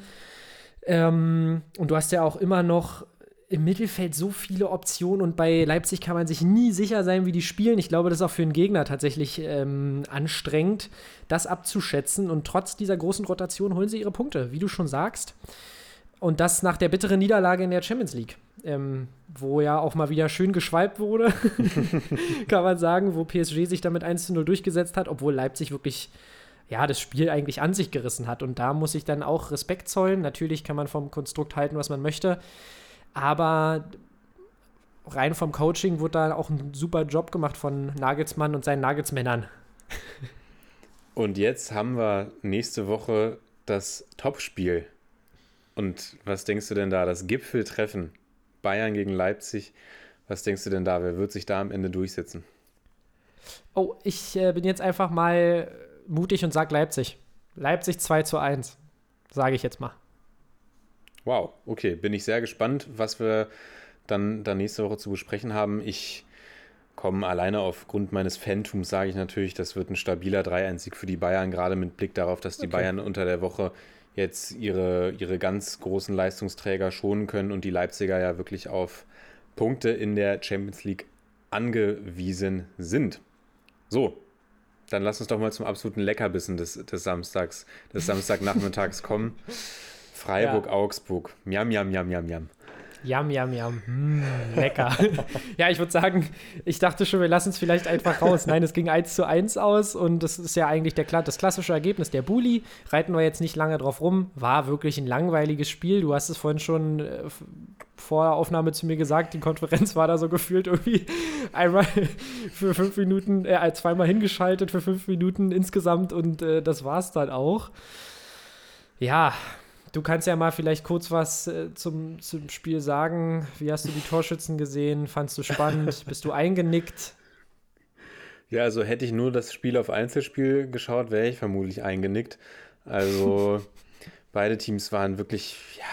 Speaker 4: Ähm, und du hast ja auch immer noch im Mittelfeld so viele Optionen und bei Leipzig kann man sich nie sicher sein, wie die spielen. Ich glaube, das ist auch für einen Gegner tatsächlich ähm, anstrengend, das abzuschätzen. Und trotz dieser großen Rotation holen sie ihre Punkte, wie du schon sagst. Und das nach der bitteren Niederlage in der Champions League, ähm, wo ja auch mal wieder schön geschweibt wurde, kann man sagen, wo PSG sich damit 1 zu 0 durchgesetzt hat, obwohl Leipzig wirklich ja, das Spiel eigentlich an sich gerissen hat. Und da muss ich dann auch Respekt zollen. Natürlich kann man vom Konstrukt halten, was man möchte. Aber rein vom Coaching wurde da auch ein super Job gemacht von Nagelsmann und seinen Nagelsmännern.
Speaker 3: Und jetzt haben wir nächste Woche das Topspiel und was denkst du denn da? Das Gipfeltreffen Bayern gegen Leipzig. Was denkst du denn da? Wer wird sich da am Ende durchsetzen?
Speaker 4: Oh, ich äh, bin jetzt einfach mal mutig und sag Leipzig. Leipzig 2 zu 1. Sage ich jetzt mal.
Speaker 3: Wow, okay, bin ich sehr gespannt, was wir dann, dann nächste Woche zu besprechen haben. Ich komme alleine aufgrund meines Phantoms, sage ich natürlich, das wird ein stabiler 3-1-Sieg für die Bayern, gerade mit Blick darauf, dass die
Speaker 4: Okay.
Speaker 3: Bayern unter der Woche jetzt ihre, ihre ganz großen Leistungsträger schonen können und die Leipziger ja wirklich auf Punkte in der Champions League angewiesen sind. So, dann lass uns doch mal zum absoluten Leckerbissen des, des Samstags, des Samstagnachmittags kommen. Freiburg-Augsburg. Miam, miam, miam, miam, miam.
Speaker 4: Yam, yam, yam. Mm, lecker. ja, ich würde sagen, ich dachte schon, wir lassen es vielleicht einfach raus. Nein, es ging 1 zu 1 aus und das ist ja eigentlich der, das klassische Ergebnis. Der Bully, reiten wir jetzt nicht lange drauf rum, war wirklich ein langweiliges Spiel. Du hast es vorhin schon äh, vor der Aufnahme zu mir gesagt, die Konferenz war da so gefühlt irgendwie einmal für fünf Minuten, äh, zweimal hingeschaltet für fünf Minuten insgesamt und äh, das war's dann auch. Ja, Du kannst ja mal vielleicht kurz was äh, zum, zum Spiel sagen. Wie hast du die Torschützen gesehen? Fandst du spannend? Bist du eingenickt?
Speaker 3: Ja, also hätte ich nur das Spiel auf Einzelspiel geschaut, wäre ich vermutlich eingenickt. Also beide Teams waren wirklich ja,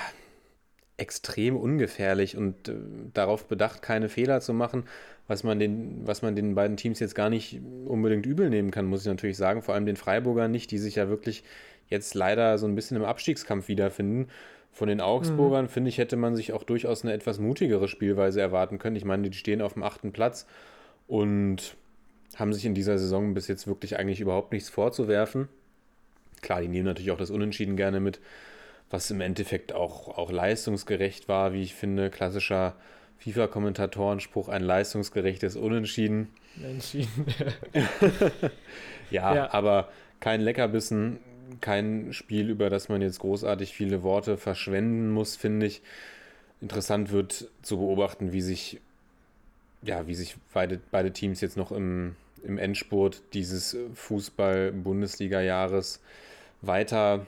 Speaker 3: extrem ungefährlich und äh, darauf bedacht, keine Fehler zu machen, was man, den, was man den beiden Teams jetzt gar nicht unbedingt übel nehmen kann, muss ich natürlich sagen. Vor allem den Freiburgern nicht, die sich ja wirklich jetzt leider so ein bisschen im Abstiegskampf wiederfinden. Von den Augsburgern, finde ich, hätte man sich auch durchaus eine etwas mutigere Spielweise erwarten können. Ich meine, die stehen auf dem achten Platz und haben sich in dieser Saison bis jetzt wirklich eigentlich überhaupt nichts vorzuwerfen. Klar, die nehmen natürlich auch das Unentschieden gerne mit, was im Endeffekt auch, auch leistungsgerecht war, wie ich finde. Klassischer FIFA-Kommentatorenspruch, ein leistungsgerechtes Unentschieden.
Speaker 4: Entschieden.
Speaker 3: Ja,
Speaker 4: Ja.
Speaker 3: aber kein Leckerbissen, kein Spiel, über das man jetzt großartig viele Worte verschwenden muss, finde ich. Interessant wird zu beobachten, wie sich, ja, wie sich beide, beide Teams jetzt noch im, im Endspurt dieses Fußball-Bundesliga-Jahres weiter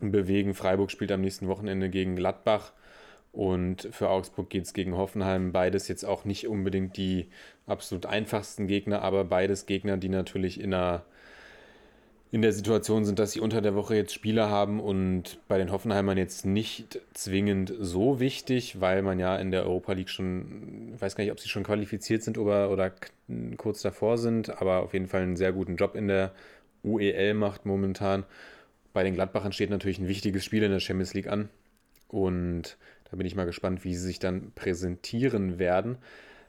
Speaker 3: bewegen. Freiburg spielt am nächsten Wochenende gegen Gladbach und für Augsburg geht es gegen Hoffenheim. Beides jetzt auch nicht unbedingt die absolut einfachsten Gegner, aber beides Gegner, die natürlich in einer in der Situation sind, dass sie unter der Woche jetzt Spieler haben und bei den Hoffenheimern jetzt nicht zwingend so wichtig, weil man ja in der Europa League schon, ich weiß gar nicht, ob sie schon qualifiziert sind oder, oder kurz davor sind, aber auf jeden Fall einen sehr guten Job in der UEL macht momentan. Bei den Gladbachern steht natürlich ein wichtiges Spiel in der Champions League an und da bin ich mal gespannt, wie sie sich dann präsentieren werden.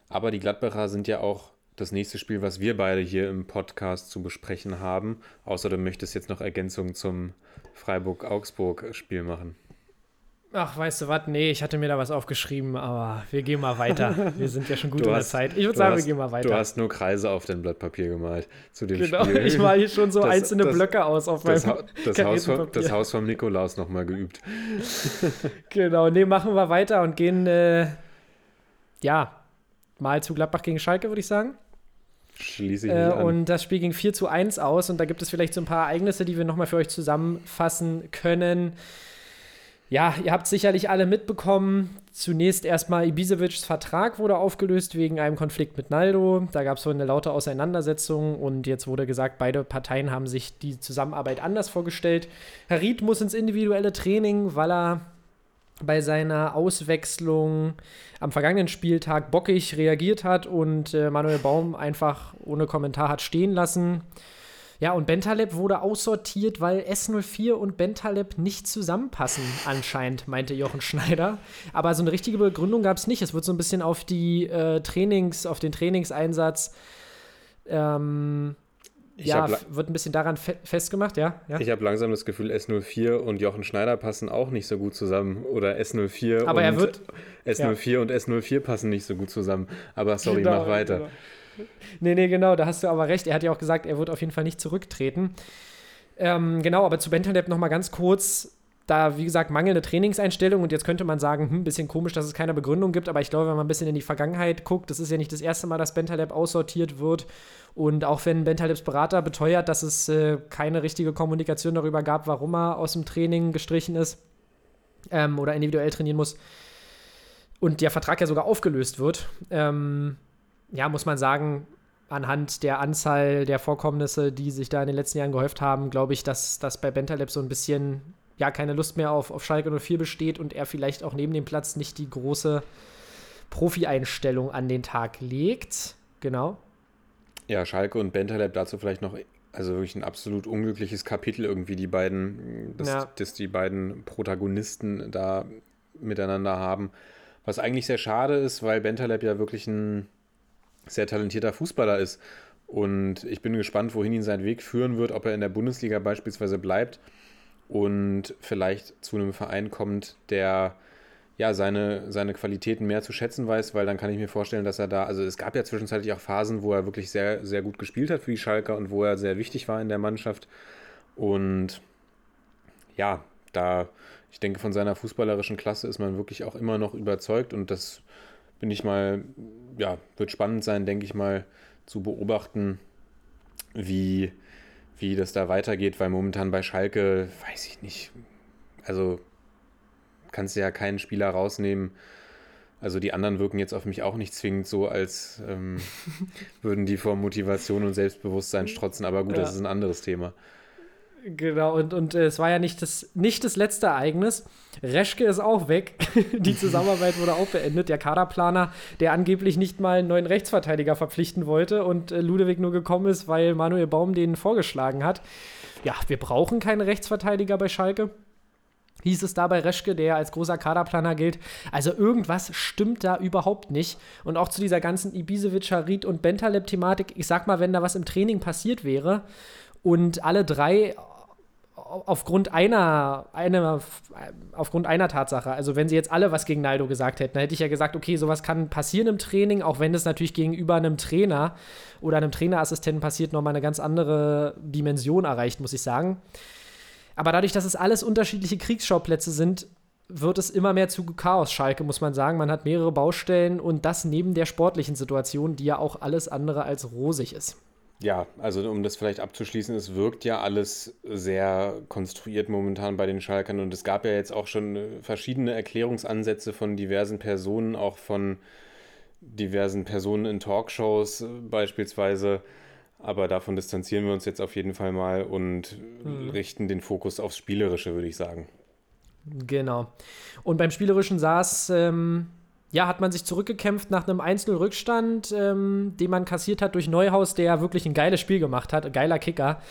Speaker 3: Aber die Gladbacher sind ja auch das nächste Spiel, was wir beide hier im Podcast zu besprechen haben. Außer du möchtest jetzt noch Ergänzungen zum Freiburg-Augsburg-Spiel machen.
Speaker 4: Ach, weißt du was? Nee, ich hatte mir da was aufgeschrieben, aber wir gehen mal weiter. Wir sind ja schon gut
Speaker 3: Du
Speaker 4: in der Zeit. Ich würde
Speaker 3: Du
Speaker 4: sagen,
Speaker 3: hast,
Speaker 4: wir gehen mal
Speaker 3: Du
Speaker 4: weiter.
Speaker 3: hast nur Kreise auf dein Blatt Papier gemalt zu dem
Speaker 4: Genau,
Speaker 3: Spiel.
Speaker 4: ich mal hier schon so
Speaker 3: Das-
Speaker 4: einzelne
Speaker 3: das-
Speaker 4: Blöcke aus auf
Speaker 3: das,
Speaker 4: meinem
Speaker 3: das, Haus vom, das Haus vom Nikolaus nochmal geübt.
Speaker 4: Genau, nee, machen wir weiter und gehen, äh, ja, mal zu Gladbach gegen Schalke, würde ich sagen.
Speaker 3: Schließe ich
Speaker 4: Äh, und das Spiel ging 4 zu 1 aus und da gibt es vielleicht so ein paar Ereignisse, die wir nochmal für euch zusammenfassen können. Ja, ihr habt sicherlich alle mitbekommen. Zunächst erstmal Ibisevics Vertrag wurde aufgelöst wegen einem Konflikt mit Naldo. Da gab es so eine laute Auseinandersetzung und jetzt wurde gesagt, beide Parteien haben sich die Zusammenarbeit anders vorgestellt. Harid muss ins individuelle Training, weil er bei seiner Auswechslung am vergangenen Spieltag bockig reagiert hat und äh, Manuel Baum einfach ohne Kommentar hat stehen lassen. Ja, und Bentaleb wurde aussortiert, weil S04 und Bentaleb nicht zusammenpassen, anscheinend, meinte Jochen Schneider. Aber so eine richtige Begründung gab es nicht. Es wird so ein bisschen auf die äh, Trainings, auf den Trainingseinsatz, ähm,
Speaker 3: Ich
Speaker 4: ja, wird ein bisschen daran fe festgemacht, ja? ja?
Speaker 3: Ich habe langsam das Gefühl, S04 und Jochen Schneider passen auch nicht so gut zusammen. Oder S04
Speaker 4: Aber
Speaker 3: und
Speaker 4: er wird-
Speaker 3: S04 und S04 passen nicht so gut zusammen. Aber sorry,
Speaker 4: Genau,
Speaker 3: mach weiter.
Speaker 4: genau. Nee, nee, genau, da hast du aber recht. Er hat ja auch gesagt, er wird auf jeden Fall nicht zurücktreten. Ähm, genau, aber zu Bentaleb nochmal ganz kurz. Da, wie gesagt, mangelnde Trainingseinstellung und jetzt könnte man sagen, hm, bisschen komisch, dass es keine Begründung gibt, aber ich glaube, wenn man ein bisschen in die Vergangenheit guckt, das ist ja nicht das erste Mal, dass Bentaleb aussortiert wird und auch wenn Bentalebs Berater beteuert, dass es äh, keine richtige Kommunikation darüber gab, warum er aus dem Training gestrichen ist ähm, oder individuell trainieren muss und der Vertrag ja sogar aufgelöst wird, ähm, ja, muss man sagen, anhand der Anzahl der Vorkommnisse, die sich da in den letzten Jahren gehäuft haben, glaube ich, dass das bei Bentaleb so ein bisschen ja keine Lust mehr auf, auf Schalke 04 besteht und er vielleicht auch neben dem Platz nicht die große Profi-Einstellung an den Tag legt. Genau.
Speaker 3: Ja, Schalke und Bentaleb dazu vielleicht noch, also wirklich ein absolut unglückliches Kapitel irgendwie, die beiden, dass,
Speaker 4: Ja.
Speaker 3: dass die beiden Protagonisten da miteinander haben. Was eigentlich sehr schade ist, weil Bentaleb ja wirklich ein sehr talentierter Fußballer ist. Und ich bin gespannt, wohin ihn sein Weg führen wird, ob er in der Bundesliga beispielsweise bleibt und vielleicht zu einem Verein kommt, der ja seine, seine Qualitäten mehr zu schätzen weiß, weil dann kann ich mir vorstellen, dass er da, also es gab ja zwischenzeitlich auch Phasen, wo er wirklich sehr, sehr gut gespielt hat für die Schalker und wo er sehr wichtig war in der Mannschaft. Und ja, da, ich denke, von seiner fußballerischen Klasse ist man wirklich auch immer noch überzeugt und das bin ich mal, ja, wird spannend sein, denke ich mal, zu beobachten, wie, wie das da weitergeht, weil momentan bei Schalke, weiß ich nicht, also kannst du ja keinen Spieler rausnehmen. Also die anderen wirken jetzt auf mich auch nicht zwingend so, als ähm, würden die vor Motivation und Selbstbewusstsein strotzen, aber gut, das
Speaker 4: Ja.
Speaker 3: ist ein anderes Thema.
Speaker 4: Genau, und, und äh, es war ja nicht das, nicht das letzte Ereignis. Reschke ist auch weg. Die Zusammenarbeit wurde auch beendet. Der Kaderplaner, der angeblich nicht mal einen neuen Rechtsverteidiger verpflichten wollte und äh, Ludewig nur gekommen ist, weil Manuel Baum den vorgeschlagen hat. Ja, wir brauchen keine Rechtsverteidiger bei Schalke. Hieß es da bei Reschke, der als großer Kaderplaner gilt. Also irgendwas stimmt da überhaupt nicht. Und auch zu dieser ganzen Ibisevic, Harit und Bentaleb-Thematik, ich sag mal, wenn da was im Training passiert wäre und alle drei aufgrund einer, einer, aufgrund einer Tatsache, also wenn sie jetzt alle was gegen Naldo gesagt hätten, dann hätte ich ja gesagt, okay, sowas kann passieren im Training, auch wenn es natürlich gegenüber einem Trainer oder einem Trainerassistenten passiert, nochmal eine ganz andere Dimension erreicht, muss ich sagen. Aber dadurch, dass es alles unterschiedliche Kriegsschauplätze sind, wird es immer mehr zu Chaos Schalke, muss man sagen. Man hat mehrere Baustellen und das neben der sportlichen Situation, die ja auch alles andere als rosig ist.
Speaker 3: Ja, also um das vielleicht abzuschließen, es wirkt ja alles sehr konstruiert momentan bei den Schalkern und es gab ja jetzt auch schon verschiedene Erklärungsansätze von diversen Personen, auch von diversen Personen in Talkshows beispielsweise. Aber davon distanzieren wir uns jetzt auf jeden Fall mal und
Speaker 4: Mhm.
Speaker 3: richten den Fokus aufs Spielerische, würde ich sagen.
Speaker 4: Genau. Und beim Spielerischen saß, ähm, ja, hat man sich zurückgekämpft nach einem 1-0-Rückstand, ähm, den man kassiert hat durch Neuhaus, der wirklich ein geiles Spiel gemacht hat, geiler Kicker.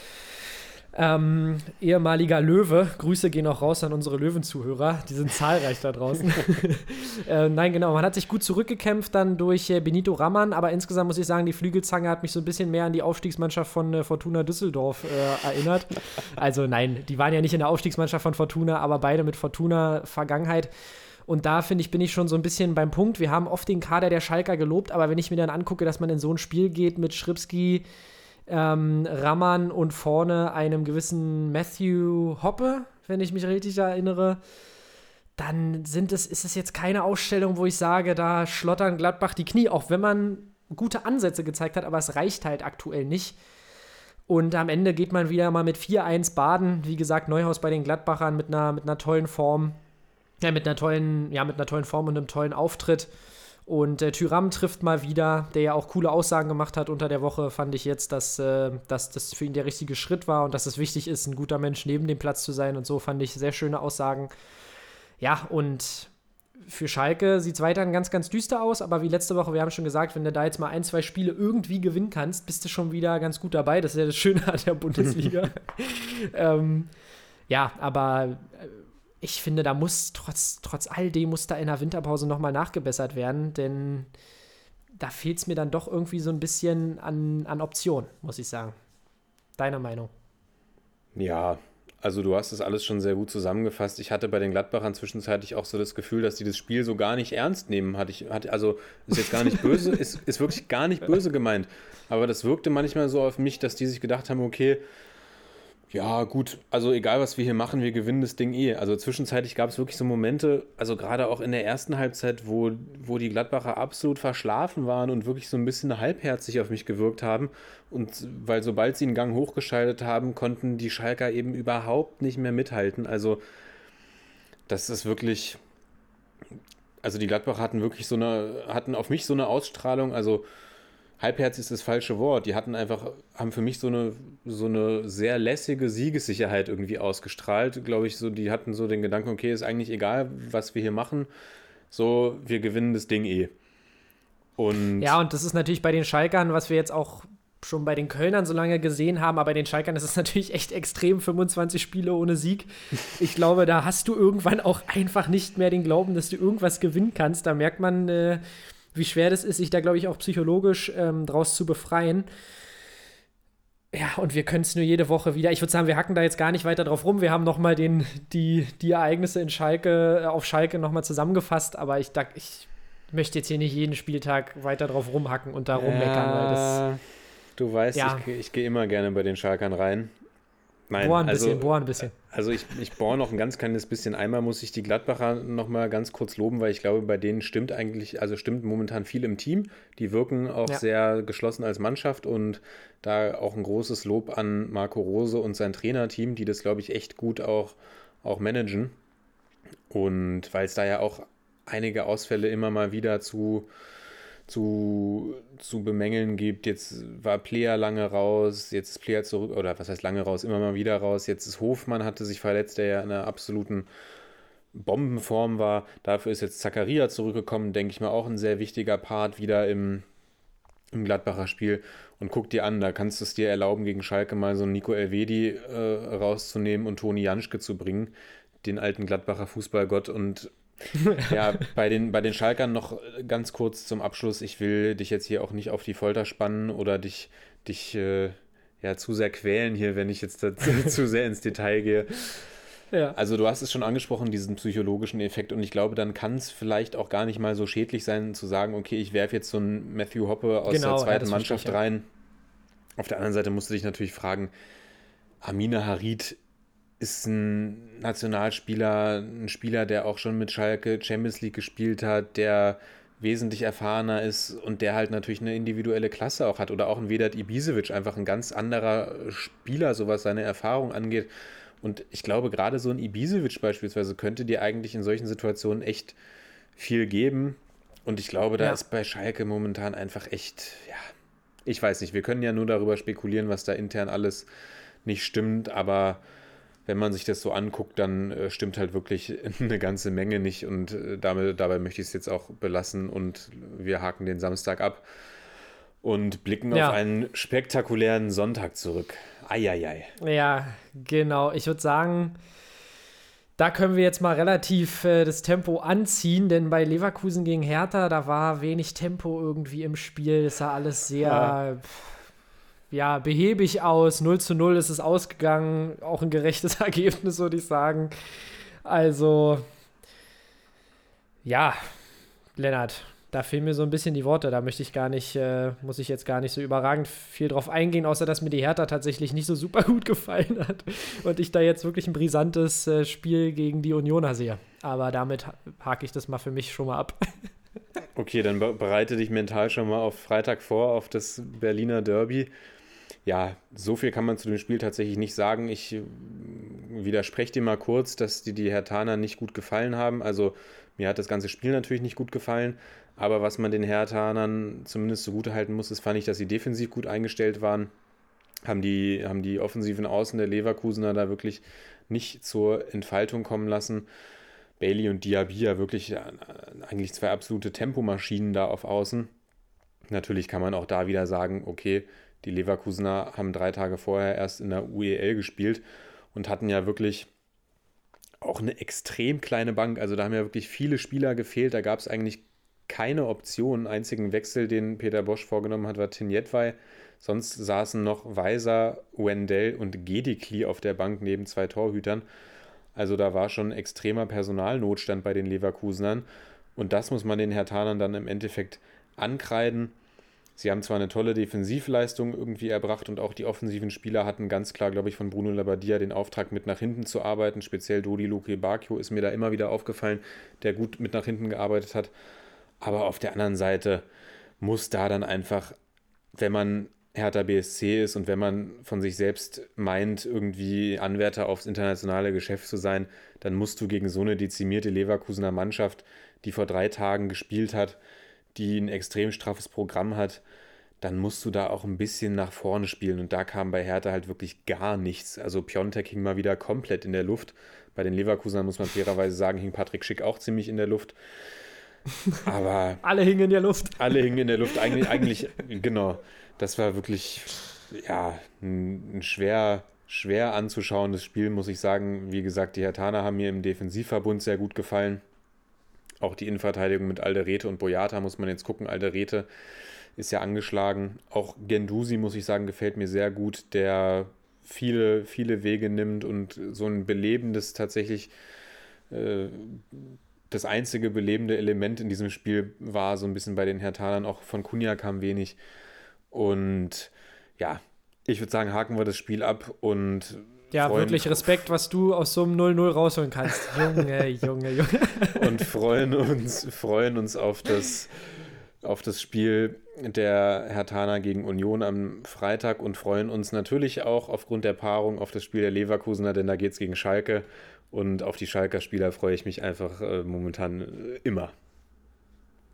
Speaker 4: Ähm, ehemaliger Löwe, Grüße gehen auch raus an unsere Löwenzuhörer, die sind zahlreich da draußen. äh, nein, genau, man hat sich gut zurückgekämpft dann durch äh, Benito Raman, aber insgesamt muss ich sagen, die Flügelzange hat mich so ein bisschen mehr an die Aufstiegsmannschaft von äh, Fortuna Düsseldorf äh, erinnert. Also nein, die waren ja nicht in der Aufstiegsmannschaft von Fortuna, aber beide mit Fortuna-Vergangenheit. Und da finde ich, bin ich schon so ein bisschen beim Punkt. Wir haben oft den Kader der Schalker gelobt, aber wenn ich mir dann angucke, dass man in so ein Spiel geht mit Schripski, ähm, Raman und vorne einem gewissen Matthew Hoppe, wenn ich mich richtig erinnere, dann sind es, ist es jetzt keine Ausstellung, wo ich sage, da schlottern Gladbach die Knie, auch wenn man gute Ansätze gezeigt hat, aber es reicht halt aktuell nicht. Und am Ende geht man wieder mal mit 4-1 baden. Wie gesagt, Neuhaus bei den Gladbachern mit einer, mit einer tollen Form. Ja, mit einer tollen, ja, mit einer tollen Form und einem tollen Auftritt. Und äh, Tyram trifft mal wieder, der ja auch coole Aussagen gemacht hat unter der Woche, fand ich jetzt, dass, äh, dass das für ihn der richtige Schritt war und dass es wichtig ist, ein guter Mensch neben dem Platz zu sein und so fand ich sehr schöne Aussagen. Ja, und für Schalke sieht es weiterhin ganz, ganz düster aus, aber wie letzte Woche, wir haben schon gesagt, wenn du da jetzt mal ein, zwei Spiele irgendwie gewinnen kannst, bist du schon wieder ganz gut dabei. Das ist ja das Schöne an der Bundesliga. ähm, ja, aber äh, ich finde, da muss trotz, trotz all dem muss da in der Winterpause nochmal nachgebessert werden, denn da fehlt es mir dann doch irgendwie so ein bisschen an, an Optionen, muss ich sagen. Deine Meinung?
Speaker 3: Ja, also du hast das alles schon sehr gut zusammengefasst. Ich hatte bei den Gladbachern zwischenzeitlich auch so das Gefühl, dass die das Spiel so gar nicht ernst nehmen. Hatte ich, hatte, also ist jetzt gar nicht böse, ist, ist wirklich gar nicht böse gemeint. Aber das wirkte manchmal so auf mich, dass die sich gedacht haben, okay, ja, gut, also egal was wir hier machen, wir gewinnen das Ding eh. Also zwischenzeitlich gab es wirklich so Momente, also gerade auch in der ersten Halbzeit, wo, wo die Gladbacher absolut verschlafen waren und wirklich so ein bisschen halbherzig auf mich gewirkt haben. Und weil sobald sie einen Gang hochgeschaltet haben, konnten die Schalker eben überhaupt nicht mehr mithalten. Also das ist wirklich, also die Gladbacher hatten wirklich so eine, hatten auf mich so eine Ausstrahlung, also halbherzig ist das falsche Wort. Die hatten einfach, haben für mich so eine, so eine sehr lässige Siegessicherheit irgendwie ausgestrahlt. Glaube ich, so, die hatten so den Gedanken, okay, ist eigentlich egal, was wir hier machen. So, wir gewinnen das Ding eh. Und
Speaker 4: Ja, und das ist natürlich bei den Schalkern, was wir jetzt auch schon bei den Kölnern so lange gesehen haben, aber bei den Schalkern ist es natürlich echt extrem, 25 Spiele ohne Sieg. Ich glaube, da hast du irgendwann auch einfach nicht mehr den Glauben, dass du irgendwas gewinnen kannst. Da merkt man, äh, wie schwer das ist, sich da, glaube ich, auch psychologisch ähm, draus zu befreien. Ja, und wir können es nur jede Woche wieder. Ich würde sagen, wir hacken da jetzt gar nicht weiter drauf rum. Wir haben nochmal die, die Ereignisse in Schalke, äh, auf Schalke nochmal zusammengefasst, aber ich, ich möchte jetzt hier nicht jeden Spieltag weiter drauf rumhacken und da rummeckern, weil das.
Speaker 3: Du weißt,
Speaker 4: Ja.
Speaker 3: ich, ich gehe immer gerne bei den Schalkern rein. Nein,
Speaker 4: Bohr ein
Speaker 3: also,
Speaker 4: bisschen, bohr ein bisschen.
Speaker 3: Also ich, ich bohre noch ein ganz kleines bisschen. Einmal muss ich die Gladbacher noch mal ganz kurz loben, weil ich glaube, bei denen stimmt eigentlich, also stimmt momentan viel im Team. Die wirken auch
Speaker 4: Ja.
Speaker 3: sehr geschlossen als Mannschaft und da auch ein großes Lob an Marco Rose und sein Trainerteam, die das, glaube ich, echt gut auch, auch managen. Und weil es da ja auch einige Ausfälle immer mal wieder zu, zu, zu bemängeln gibt. Jetzt war Plea lange raus, jetzt ist Plea zurück, oder was heißt lange raus, immer mal wieder raus. Jetzt ist Hofmann, hatte sich verletzt, der ja in einer absoluten Bombenform war. Dafür ist jetzt Zakaria zurückgekommen, denke ich mal, auch ein sehr wichtiger Part wieder im, im Gladbacher Spiel. Und guck dir an, da kannst du es dir erlauben, gegen Schalke mal so einen Nico Elvedi äh, rauszunehmen und Toni Janschke zu bringen, den alten Gladbacher Fußballgott. Und ja, bei den, bei den Schalkern noch ganz kurz zum Abschluss. Ich will dich jetzt hier auch nicht auf die Folter spannen oder dich, dich äh, ja, zu sehr quälen hier, wenn ich jetzt dazu, zu sehr ins Detail gehe.
Speaker 4: Ja.
Speaker 3: Also du hast es schon angesprochen, diesen psychologischen Effekt und ich glaube, dann kann es vielleicht auch gar nicht mal so schädlich sein, zu sagen, okay, ich werfe jetzt so einen Matthew Hoppe aus
Speaker 4: Genau, ja,
Speaker 3: der zweiten
Speaker 4: verstehe
Speaker 3: Mannschaft
Speaker 4: ich, ja.
Speaker 3: rein. Auf der anderen Seite musst du dich natürlich fragen, Amina Harid ist ein Nationalspieler, ein Spieler, der auch schon mit Schalke Champions League gespielt hat, der wesentlich erfahrener ist und der halt natürlich eine individuelle Klasse auch hat. Oder auch ein Vedat Ibisevic, einfach ein ganz anderer Spieler, so was seine Erfahrung angeht. Und ich glaube, gerade so ein Ibisevic beispielsweise könnte dir eigentlich in solchen Situationen echt viel geben. Und ich glaube, da
Speaker 4: Ja.
Speaker 3: ist bei Schalke momentan einfach echt, ja, ich weiß nicht, wir können ja nur darüber spekulieren, was da intern alles nicht stimmt, aber wenn man sich das so anguckt, dann äh, stimmt halt wirklich eine ganze Menge nicht und äh, damit, dabei möchte ich es jetzt auch belassen und wir haken den Samstag ab und blicken
Speaker 4: Ja.
Speaker 3: auf einen spektakulären Sonntag zurück. Eieiei.
Speaker 4: Ja, genau. Ich würde sagen, da können wir jetzt mal relativ äh, das Tempo anziehen, denn bei Leverkusen gegen Hertha, da war wenig Tempo irgendwie im Spiel. Das sah alles sehr,
Speaker 3: Ja.
Speaker 4: pf, ja, behäbig aus. 0 zu 0 ist es ausgegangen. Auch ein gerechtes Ergebnis, würde ich sagen. Also, ja, Lennart, da fehlen mir so ein bisschen die Worte. Da möchte ich gar nicht, äh, muss ich jetzt gar nicht so überragend viel drauf eingehen, außer dass mir die Hertha tatsächlich nicht so super gut gefallen hat und ich da jetzt wirklich ein brisantes äh, Spiel gegen die Unioner sehe. Aber damit ha- hake ich das mal für mich schon mal ab.
Speaker 3: Okay, dann be bereite dich mental schon mal auf Freitag vor, auf das Berliner Derby. Ja, so viel kann man zu dem Spiel tatsächlich nicht sagen. Ich äh, widerspreche dir mal kurz, dass die, die Hertaner nicht gut gefallen haben. Also mir hat das ganze Spiel natürlich nicht gut gefallen. Aber was man den Hertanern zumindest zugute halten muss, ist, fand ich, dass sie defensiv gut eingestellt waren. Haben die, haben die offensiven Außen der Leverkusener da wirklich nicht zur Entfaltung kommen lassen. Bailey und Diaby ja wirklich äh, eigentlich zwei absolute Tempomaschinen da auf Außen. Natürlich kann man auch da wieder sagen, okay, die Leverkusener haben drei Tage vorher erst in der UEL gespielt und hatten ja wirklich auch eine extrem kleine Bank. Also da haben ja wirklich viele Spieler gefehlt. Da gab es eigentlich keine Option. Einzigen Wechsel, den Peter Bosch vorgenommen hat, war Tinjetwei. Sonst saßen noch Weiser, Wendell und Gedikli auf der Bank neben zwei Torhütern. Also da war schon extremer Personalnotstand bei den Leverkusenern. Und das muss man den Hertanern dann im Endeffekt ankreiden. Sie haben zwar eine tolle Defensivleistung irgendwie erbracht und auch die offensiven Spieler hatten ganz klar, glaube ich, von Bruno Labbadia den Auftrag, mit nach hinten zu arbeiten. Speziell Dodi Luke Bacchio ist mir da immer wieder aufgefallen, der gut mit nach hinten gearbeitet hat. Aber auf der anderen Seite muss da dann einfach, wenn man Hertha BSC ist und wenn man von sich selbst meint, irgendwie Anwärter aufs internationale Geschäft zu sein, dann musst du gegen so eine dezimierte Leverkusener Mannschaft, die vor drei Tagen gespielt hat, die ein extrem straffes Programm hat, dann musst du da auch ein bisschen nach vorne spielen. Und da kam bei Hertha halt wirklich gar nichts. Also Piontek hing mal wieder komplett in der Luft. Bei den Leverkusenern muss man fairerweise sagen, hing Patrick Schick auch ziemlich in der Luft. Aber.
Speaker 4: alle hingen in der Luft.
Speaker 3: Alle hingen in der Luft. Eigentlich, eigentlich genau. Das war wirklich, ja, ein, ein schwer, schwer anzuschauendes Spiel, muss ich sagen. Wie gesagt, die Hertaner haben mir im Defensivverbund sehr gut gefallen. Auch die Innenverteidigung mit Alderete und Boyata muss man jetzt gucken. Alderete ist ja angeschlagen. Auch Gendusi, muss ich sagen, gefällt mir sehr gut, der viele, viele Wege nimmt und so ein belebendes tatsächlich äh, das einzige belebende Element in diesem Spiel war so ein bisschen bei den Hertanern. Auch von Kunja kam wenig. Und ja, ich würde sagen, haken wir das Spiel ab und
Speaker 4: ja, freuen, wirklich Respekt, was du aus so einem 0-0 rausholen kannst. Junge, Junge, Junge.
Speaker 3: Und freuen uns, freuen uns auf das, auf das Spiel der Hertaner gegen Union am Freitag und freuen uns natürlich auch aufgrund der Paarung auf das Spiel der Leverkusener, denn da geht es gegen Schalke. Und auf die Schalker Spieler freue ich mich einfach äh, momentan äh, immer.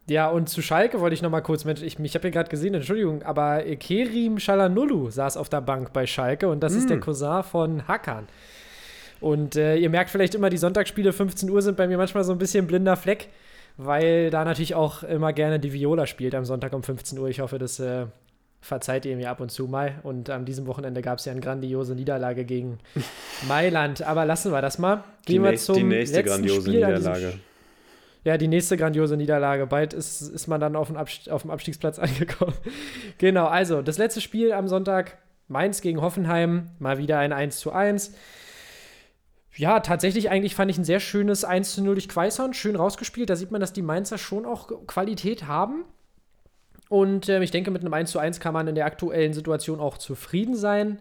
Speaker 4: Ja, und zu Schalke wollte ich noch mal kurz, Mensch, ich, ich habe ja gerade gesehen, Entschuldigung, aber Kerim Shalanulu saß auf der Bank bei Schalke und das mm. ist der hm. Cousin von Hakan. Und äh, ihr merkt vielleicht immer, die Sonntagsspiele 15 Uhr sind bei mir manchmal so ein bisschen blinder Fleck, weil da natürlich auch immer gerne die Viola spielt am Sonntag um 15 Uhr. Ich hoffe, das äh, verzeiht ihr mir ab und zu mal. Und an diesem Wochenende gab es ja eine grandiose Niederlage gegen Mailand. Aber lassen wir das mal. Gehen
Speaker 3: die
Speaker 4: wir zum
Speaker 3: nächste letzten grandiose Spiel Niederlage
Speaker 4: ja, die nächste grandiose Niederlage. Bald ist, ist man dann auf dem, auf dem Abstiegsplatz angekommen. genau, also das letzte Spiel am Sonntag, Mainz gegen Hoffenheim, mal wieder ein 1 zu 1. Ja, tatsächlich eigentlich fand ich ein sehr schönes 1 zu 0 durch Quaison, schön rausgespielt. Da sieht man, dass die Mainzer schon auch Qualität haben. Und äh, ich denke, mit einem 1 zu 1 kann man in der aktuellen Situation auch zufrieden sein.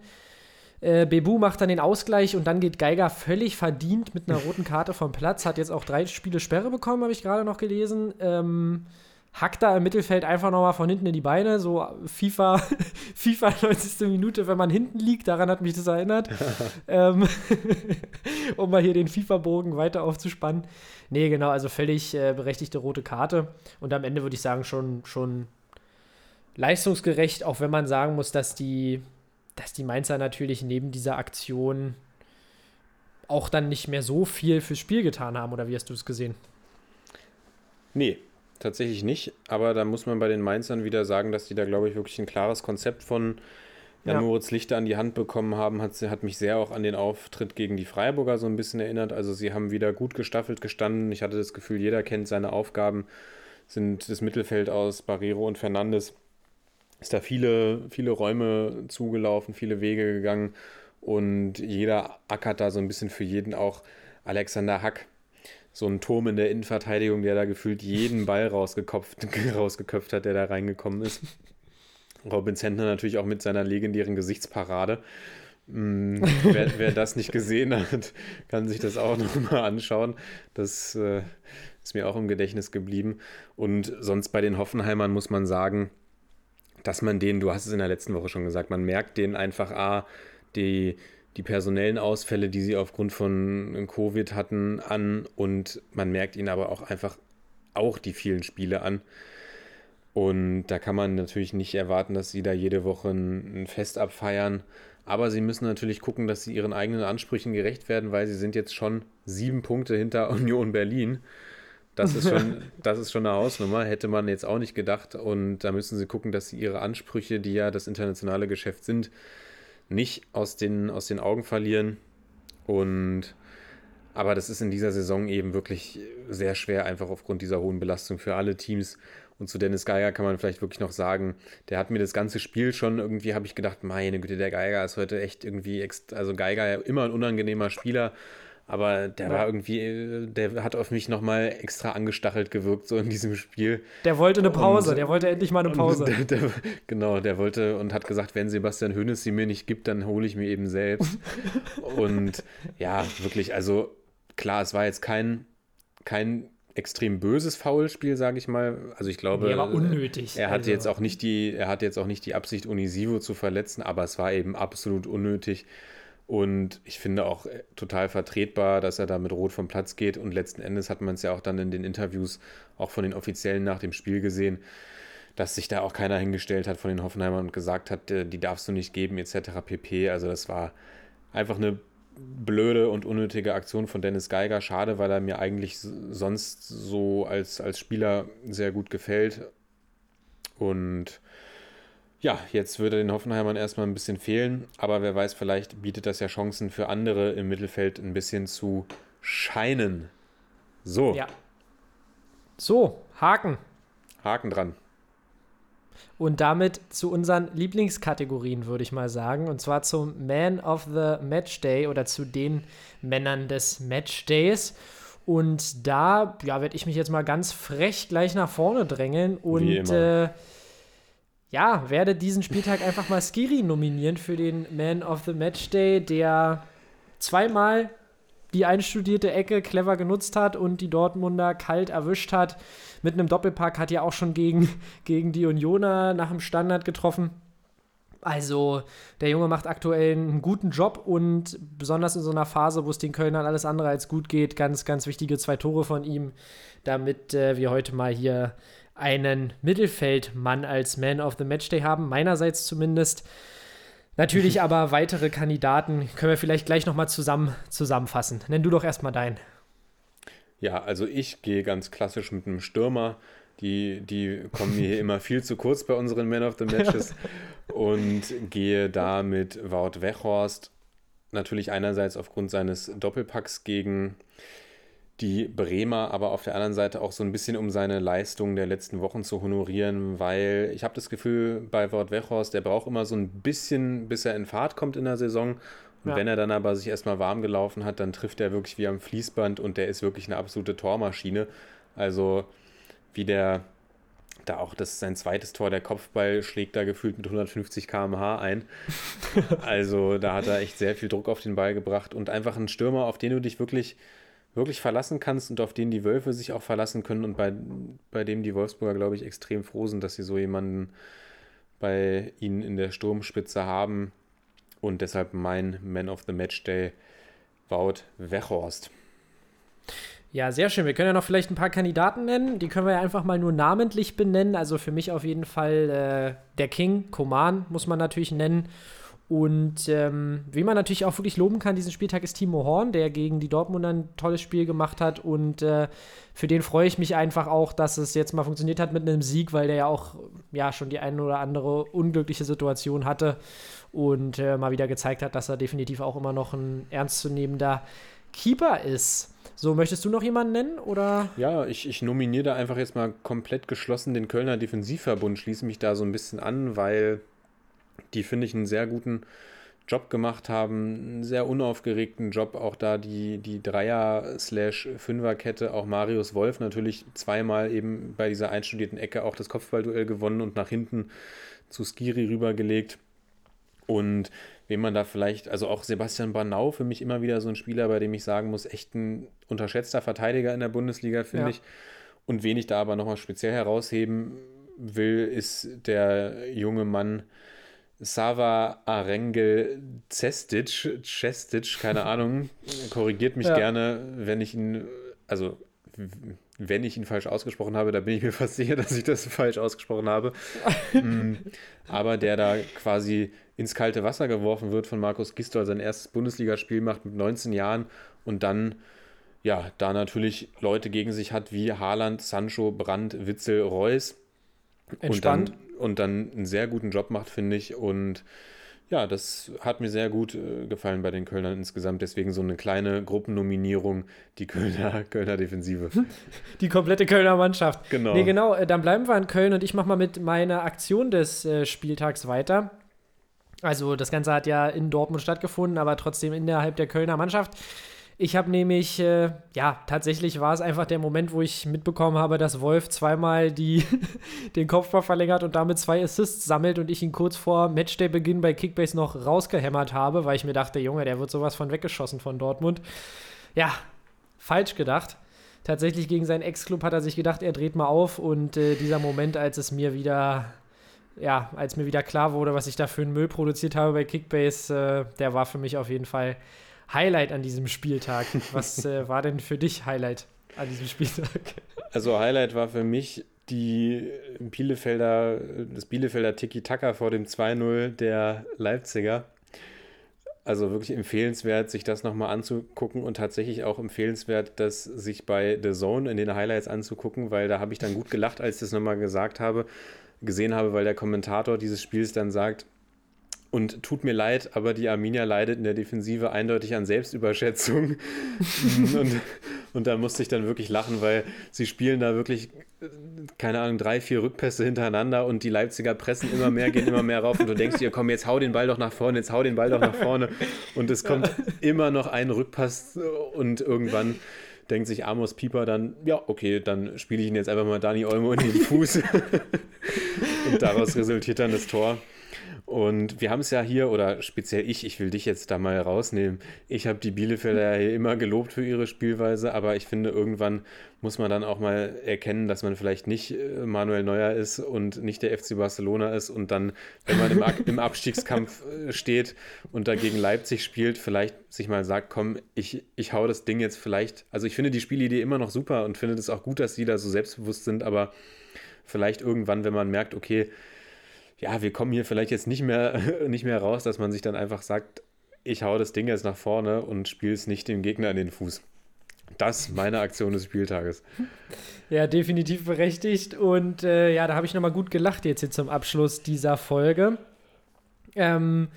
Speaker 4: Äh, Bebu macht dann den Ausgleich und dann geht Geiger völlig verdient mit einer roten Karte vom Platz. Hat jetzt auch drei Spiele Sperre bekommen, habe ich gerade noch gelesen. Ähm, hackt da im Mittelfeld einfach nochmal von hinten in die Beine, so FIFA, FIFA 90. Minute, wenn man hinten liegt, daran hat mich das erinnert. ähm, um mal hier den FIFA-Bogen weiter aufzuspannen. Nee, genau, also völlig äh, berechtigte rote Karte. Und am Ende würde ich sagen, schon, schon leistungsgerecht, auch wenn man sagen muss, dass die, dass die Mainzer natürlich neben dieser Aktion auch dann nicht mehr so viel fürs Spiel getan haben, oder wie hast du es gesehen?
Speaker 3: Nee, tatsächlich nicht. Aber da muss man bei den Mainzern wieder sagen, dass die da, glaube ich, wirklich ein klares Konzept von Jan ja. Moritz Lichter an die Hand bekommen haben. Hat, hat mich sehr auch an den Auftritt gegen die Freiburger so ein bisschen erinnert. Also sie haben wieder gut gestaffelt gestanden. Ich hatte das Gefühl, jeder kennt seine Aufgaben. Sind das Mittelfeld aus Barrero und Fernandes ist da viele, viele Räume zugelaufen, viele Wege gegangen und jeder ackert da so ein bisschen für jeden auch Alexander Hack. So ein Turm in der Innenverteidigung, der da gefühlt jeden Ball rausgeköpft, rausgeköpft hat, der da reingekommen ist. Robin Zentner natürlich auch mit seiner legendären Gesichtsparade. Hm, wer, wer, das nicht gesehen hat, kann sich das auch nochmal anschauen. Das äh, ist mir auch im Gedächtnis geblieben. Und sonst bei den Hoffenheimern muss man sagen, dass man denen, du hast es in der letzten Woche schon gesagt, man merkt denen einfach, A, die, die personellen Ausfälle, die sie aufgrund von Covid hatten, an und man merkt ihnen aber auch einfach auch die vielen Spiele an. Und da kann man natürlich nicht erwarten, dass sie da jede Woche ein, Fest abfeiern. Aber sie müssen natürlich gucken, dass sie ihren eigenen Ansprüchen gerecht werden, weil sie sind jetzt schon sieben Punkte hinter Union Berlin. Das ist schon, das ist schon eine Hausnummer, hätte man jetzt auch nicht gedacht. Und da müssen sie gucken, dass sie ihre Ansprüche, die ja das internationale Geschäft sind, nicht aus den, aus den Augen verlieren. Und aber das ist in dieser Saison eben wirklich sehr schwer, einfach aufgrund dieser hohen Belastung für alle Teams. Und zu Dennis Geiger kann man vielleicht wirklich noch sagen, der hat mir das ganze Spiel schon irgendwie, habe ich gedacht, meine Güte, der Geiger ist heute echt irgendwie, also Geiger immer ein unangenehmer Spieler. Aber der ja. war irgendwie, der hat auf mich nochmal extra angestachelt gewirkt, so in diesem Spiel.
Speaker 4: Der wollte eine Pause, und, der wollte endlich mal eine Pause.
Speaker 3: Der, der, genau, der wollte und hat gesagt, wenn Sebastian Hönes sie mir nicht gibt, dann hole ich mir eben selbst. und ja, wirklich, also klar, es war jetzt kein, kein extrem böses Foulspiel, sage ich mal. Also ich glaube,
Speaker 4: nee, unnötig.
Speaker 3: Er hatte also. jetzt auch nicht die, er hatte jetzt auch nicht die Absicht, Unisivo zu verletzen, aber es war eben absolut unnötig. Und ich finde auch äh, total vertretbar, dass er da mit Rot vom Platz geht. Und letzten Endes hat man es ja auch dann in den Interviews auch von den Offiziellen nach dem Spiel gesehen. dass sich da auch keiner hingestellt hat von den Hoffenheimern und gesagt hat, äh, die darfst du nicht geben, etc. pp. Also das war einfach eine blöde und unnötige Aktion von Dennis Geiger. Schade, weil er mir eigentlich sonst so als, als Spieler sehr gut gefällt. Und ja, jetzt würde den Hoffenheimern erstmal ein bisschen fehlen, aber wer weiß, vielleicht bietet das ja Chancen für andere im Mittelfeld ein bisschen zu scheinen. So.
Speaker 4: Ja. So, Haken.
Speaker 3: Haken dran.
Speaker 4: Und damit zu unseren Lieblingskategorien, würde ich mal sagen. Und zwar zum Man of the Match Day oder zu den Männern des Match Days. Und da ja, werde ich mich jetzt mal ganz frech gleich nach vorne drängeln und äh, ja, werde diesen Spieltag einfach mal Skiri nominieren für den Man of the Match Day, der zweimal die einstudierte Ecke clever genutzt hat und die Dortmunder kalt erwischt hat. Mit einem Doppelpack hat er auch schon gegen, gegen die Unioner nach dem Standard getroffen. Also, der Junge macht aktuell einen guten Job und besonders in so einer Phase, wo es den Kölnern alles andere als gut geht, ganz, ganz wichtige zwei Tore von ihm, damit äh, wir heute mal hier einen Mittelfeldmann als Man of the Matchday haben, meinerseits zumindest. Natürlich aber weitere Kandidaten können wir vielleicht gleich nochmal zusammen, zusammenfassen. Nenn du doch erstmal deinen.
Speaker 3: Ja, also ich gehe ganz klassisch mit einem Stürmer. Die, die kommen mir hier immer viel zu kurz bei unseren Man of the Matches. und gehe da mit Wout Weghorst. Natürlich einerseits aufgrund seines Doppelpacks gegen die Bremer, aber auf der anderen Seite auch so ein bisschen um seine Leistung der letzten Wochen zu honorieren, weil ich habe das Gefühl, bei Wort Wechhorst, der braucht immer so ein bisschen, bis er in Fahrt kommt in der Saison. Und ja. wenn er dann aber sich erstmal warm gelaufen hat, dann trifft er wirklich wie am Fließband und der ist wirklich eine absolute Tormaschine. Also wie der da auch das sein zweites Tor, der Kopfball schlägt da gefühlt mit 150 km/h ein. also da hat er echt sehr viel Druck auf den Ball gebracht und einfach ein Stürmer, auf den du dich wirklich wirklich verlassen kannst und auf den die Wölfe sich auch verlassen können und bei, bei dem die Wolfsburger, glaube ich, extrem froh sind, dass sie so jemanden bei ihnen in der Sturmspitze haben. Und deshalb mein Man of the Match Day, Wout Wechhorst.
Speaker 4: Ja, sehr schön. Wir können ja noch vielleicht ein paar Kandidaten nennen. Die können wir ja einfach mal nur namentlich benennen. Also für mich auf jeden Fall äh, der King, Koman, muss man natürlich nennen. Und ähm, wie man natürlich auch wirklich loben kann, diesen Spieltag ist Timo Horn, der gegen die Dortmunder ein tolles Spiel gemacht hat. Und äh, für den freue ich mich einfach auch, dass es jetzt mal funktioniert hat mit einem Sieg, weil der ja auch ja schon die eine oder andere unglückliche Situation hatte und äh, mal wieder gezeigt hat, dass er definitiv auch immer noch ein ernstzunehmender Keeper ist. So, möchtest du noch jemanden nennen? Oder?
Speaker 3: Ja, ich, ich nominiere da einfach jetzt mal komplett geschlossen den Kölner Defensivverbund, schließe mich da so ein bisschen an, weil die, finde ich, einen sehr guten Job gemacht haben, einen sehr unaufgeregten Job, auch da die, die Dreier-Fünfer-Kette, auch Marius Wolf natürlich zweimal eben bei dieser einstudierten Ecke auch das Kopfballduell gewonnen und nach hinten zu Skiri rübergelegt. Und wen man da vielleicht, also auch Sebastian Banau für mich immer wieder so ein Spieler, bei dem ich sagen muss, echt ein unterschätzter Verteidiger in der Bundesliga, finde ja. ich. Und wen ich da aber nochmal speziell herausheben will, ist der junge Mann, Sava Arengel Cestic, Cestic, keine Ahnung, korrigiert mich ja. gerne, wenn ich ihn, also wenn ich ihn falsch ausgesprochen habe, da bin ich mir fast sicher, dass ich das falsch ausgesprochen habe. Mm, aber der da quasi ins kalte Wasser geworfen wird von Markus Gistol, sein erstes Bundesligaspiel macht mit 19 Jahren und dann ja, da natürlich Leute gegen sich hat wie Haaland, Sancho, Brandt, Witzel, Reus.
Speaker 4: Entspannt.
Speaker 3: Und dann und dann einen sehr guten Job macht, finde ich. Und ja, das hat mir sehr gut äh, gefallen bei den Kölnern insgesamt. Deswegen so eine kleine Gruppennominierung, die Kölner, Kölner Defensive.
Speaker 4: Die komplette Kölner Mannschaft.
Speaker 3: Genau.
Speaker 4: Nee, genau, äh, dann bleiben wir in Köln und ich mache mal mit meiner Aktion des äh, Spieltags weiter. Also das Ganze hat ja in Dortmund stattgefunden, aber trotzdem innerhalb der Kölner Mannschaft. Ich habe nämlich, äh, ja, tatsächlich war es einfach der Moment, wo ich mitbekommen habe, dass Wolf zweimal die, den Kopfball verlängert und damit zwei Assists sammelt und ich ihn kurz vor Matchday-Beginn bei Kickbase noch rausgehämmert habe, weil ich mir dachte, Junge, der wird sowas von weggeschossen von Dortmund. Ja, falsch gedacht. Tatsächlich gegen seinen Ex-Club hat er sich gedacht, er dreht mal auf und äh, dieser Moment, als es mir wieder ja, als mir wieder klar wurde, was ich da für einen Müll produziert habe bei Kickbase, äh, der war für mich auf jeden Fall Highlight an diesem Spieltag. Was äh, war denn für dich Highlight an diesem Spieltag?
Speaker 3: Also Highlight war für mich die Bielefelder, das Bielefelder Tiki-Taka vor dem 2-0 der Leipziger. Also wirklich empfehlenswert, sich das nochmal anzugucken und tatsächlich auch empfehlenswert, das sich bei The Zone in den Highlights anzugucken, weil da habe ich dann gut gelacht, als ich das nochmal gesagt habe, gesehen habe, weil der Kommentator dieses Spiels dann sagt, und tut mir leid, aber die Arminia leidet in der Defensive eindeutig an Selbstüberschätzung. und, und da musste ich dann wirklich lachen, weil sie spielen da wirklich, keine Ahnung, drei, vier Rückpässe hintereinander und die Leipziger pressen immer mehr, gehen immer mehr rauf und du denkst dir, komm, jetzt hau den Ball doch nach vorne, jetzt hau den Ball doch nach vorne. Und es kommt immer noch ein Rückpass und irgendwann denkt sich Amos Pieper dann, ja, okay, dann spiele ich ihn jetzt einfach mal Dani Olmo in den Fuß. und daraus resultiert dann das Tor. Und wir haben es ja hier, oder speziell ich, ich will dich jetzt da mal rausnehmen. Ich habe die Bielefelder ja immer gelobt für ihre Spielweise, aber ich finde, irgendwann muss man dann auch mal erkennen, dass man vielleicht nicht äh, Manuel Neuer ist und nicht der FC Barcelona ist und dann, wenn man im, im Abstiegskampf äh, steht und dagegen Leipzig spielt, vielleicht sich mal sagt, komm, ich, ich hau das Ding jetzt vielleicht. Also ich finde die Spielidee immer noch super und finde es auch gut, dass die da so selbstbewusst sind, aber vielleicht irgendwann, wenn man merkt, okay, ja, wir kommen hier vielleicht jetzt nicht mehr, nicht mehr raus, dass man sich dann einfach sagt, ich hau das Ding jetzt nach vorne und spiele es nicht dem Gegner in den Fuß. Das meine Aktion des Spieltages.
Speaker 4: Ja, definitiv berechtigt. Und äh, ja, da habe ich nochmal gut gelacht jetzt hier zum Abschluss dieser Folge. Ähm,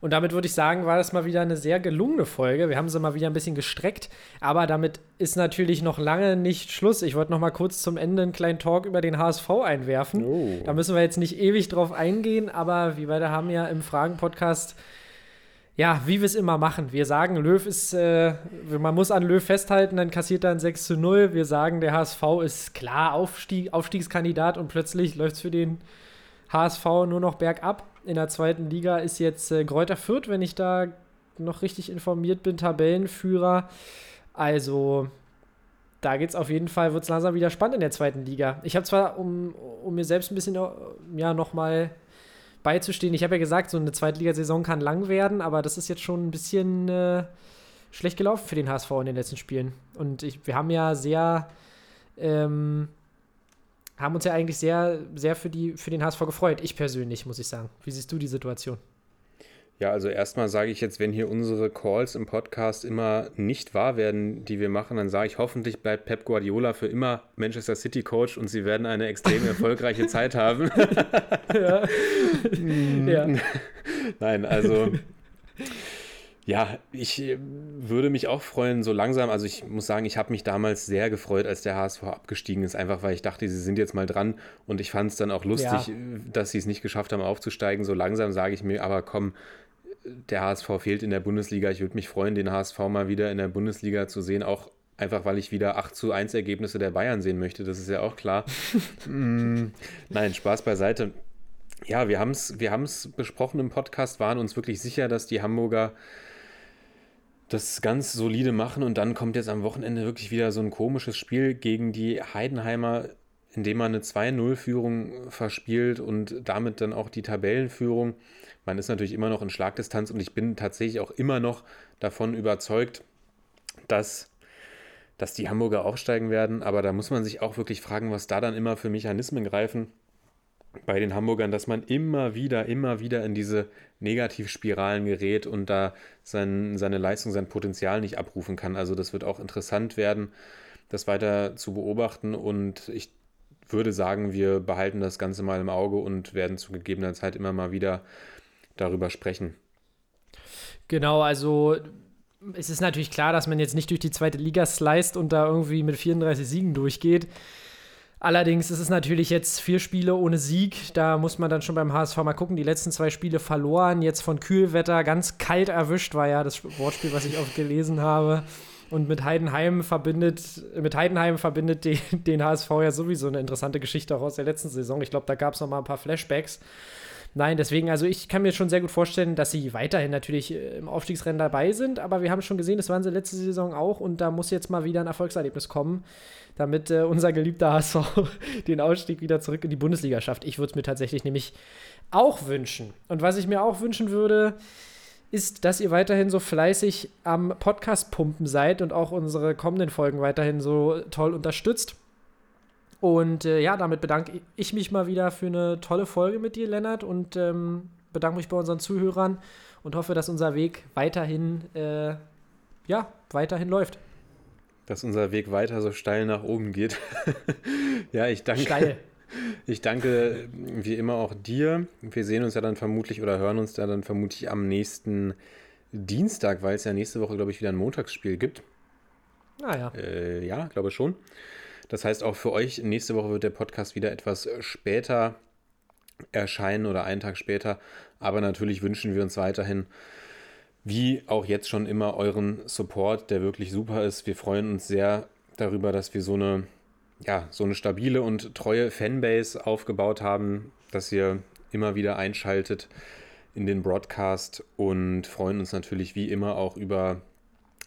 Speaker 4: und damit würde ich sagen, war das mal wieder eine sehr gelungene Folge. Wir haben sie mal wieder ein bisschen gestreckt, aber damit ist natürlich noch lange nicht Schluss. Ich wollte noch mal kurz zum Ende einen kleinen Talk über den HSV einwerfen. Oh. Da müssen wir jetzt nicht ewig drauf eingehen, aber wir beide haben ja im Fragen-Podcast ja, wie wir es immer machen. Wir sagen, Löw ist, äh, man muss an Löw festhalten, dann kassiert er ein 6 zu 0. Wir sagen, der HSV ist klar Aufstieg, Aufstiegskandidat und plötzlich läuft es für den HSV nur noch bergab in der zweiten Liga ist jetzt äh, Gräuter Fürth, wenn ich da noch richtig informiert bin, Tabellenführer. Also da geht es auf jeden Fall, wird es langsam wieder spannend in der zweiten Liga. Ich habe zwar, um, um mir selbst ein bisschen ja, nochmal beizustehen, ich habe ja gesagt, so eine Zweitligasaison kann lang werden, aber das ist jetzt schon ein bisschen äh, schlecht gelaufen für den HSV in den letzten Spielen. Und ich, wir haben ja sehr ähm, haben uns ja eigentlich sehr, sehr für, die, für den HSV gefreut. Ich persönlich, muss ich sagen. Wie siehst du die Situation?
Speaker 3: Ja, also erstmal sage ich jetzt, wenn hier unsere Calls im Podcast immer nicht wahr werden, die wir machen, dann sage ich, hoffentlich bleibt Pep Guardiola für immer Manchester City Coach und sie werden eine extrem erfolgreiche Zeit haben. ja. ja. Nein, also ja, ich äh, würde mich auch freuen, so langsam. Also ich muss sagen, ich habe mich damals sehr gefreut, als der HSV abgestiegen ist, einfach weil ich dachte, sie sind jetzt mal dran. Und ich fand es dann auch lustig, ja. Äh, dass sie es nicht geschafft haben, aufzusteigen. So langsam sage ich mir, aber komm, der HSV fehlt in der Bundesliga. Ich würde mich freuen, den HSV mal wieder in der Bundesliga zu sehen, auch einfach weil ich wieder 8 zu 1 Ergebnisse der Bayern sehen möchte. Das ist ja auch klar. mm, nein, Spaß beiseite. Ja, wir haben es wir besprochen im Podcast, waren uns wirklich sicher, dass die Hamburger das ganz solide machen und dann kommt jetzt am Wochenende wirklich wieder so ein komisches Spiel gegen die Heidenheimer, in dem man eine 2-0-Führung verspielt und damit dann auch die Tabellenführung. Man ist natürlich immer noch in Schlagdistanz und ich bin tatsächlich auch immer noch davon überzeugt, dass, dass die Hamburger aufsteigen werden. Aber da muss man sich auch wirklich fragen, was da dann immer für Mechanismen greifen bei den Hamburgern, dass man immer wieder, immer wieder in diese Negativspiralen gerät und da sein, seine Leistung, sein Potenzial nicht abrufen kann. Also das wird auch interessant werden, das weiter zu beobachten und ich würde sagen, wir behalten das Ganze mal im Auge und werden zu gegebener Zeit immer mal wieder darüber sprechen.
Speaker 4: Genau, also es ist natürlich klar, dass man jetzt nicht durch die zweite Liga sliced und da irgendwie mit 34 Siegen durchgeht. Allerdings ist es natürlich jetzt vier Spiele ohne Sieg. Da muss man dann schon beim HSV mal gucken. Die letzten zwei Spiele verloren, jetzt von Kühlwetter ganz kalt erwischt, war ja das Wortspiel, was ich oft gelesen habe. Und mit Heidenheim verbindet, mit Heidenheim verbindet den, den HSV ja sowieso eine interessante Geschichte auch aus der letzten Saison. Ich glaube, da gab es noch mal ein paar Flashbacks. Nein, deswegen, also ich kann mir schon sehr gut vorstellen, dass sie weiterhin natürlich äh, im Aufstiegsrennen dabei sind, aber wir haben schon gesehen, das waren sie letzte Saison auch und da muss jetzt mal wieder ein Erfolgserlebnis kommen, damit äh, unser geliebter HSV den Ausstieg wieder zurück in die Bundesliga schafft. Ich würde es mir tatsächlich nämlich auch wünschen. Und was ich mir auch wünschen würde, ist, dass ihr weiterhin so fleißig am Podcast pumpen seid und auch unsere kommenden Folgen weiterhin so toll unterstützt. Und äh, ja, damit bedanke ich mich mal wieder für eine tolle Folge mit dir, Lennart, und ähm, bedanke mich bei unseren Zuhörern und hoffe, dass unser Weg weiterhin, äh, ja, weiterhin läuft.
Speaker 3: Dass unser Weg weiter so steil nach oben geht. ja, ich danke.
Speaker 4: Steil.
Speaker 3: Ich danke wie immer auch dir. Wir sehen uns ja dann vermutlich oder hören uns ja dann vermutlich am nächsten Dienstag, weil es ja nächste Woche, glaube ich, wieder ein Montagsspiel gibt.
Speaker 4: Naja.
Speaker 3: Ah, äh, ja, glaube schon. Das heißt, auch für euch, nächste Woche wird der Podcast wieder etwas später erscheinen oder einen Tag später. Aber natürlich wünschen wir uns weiterhin, wie auch jetzt schon immer, euren Support, der wirklich super ist. Wir freuen uns sehr darüber, dass wir so eine ja, so eine stabile und treue Fanbase aufgebaut haben, dass ihr immer wieder einschaltet in den Broadcast und freuen uns natürlich wie immer auch über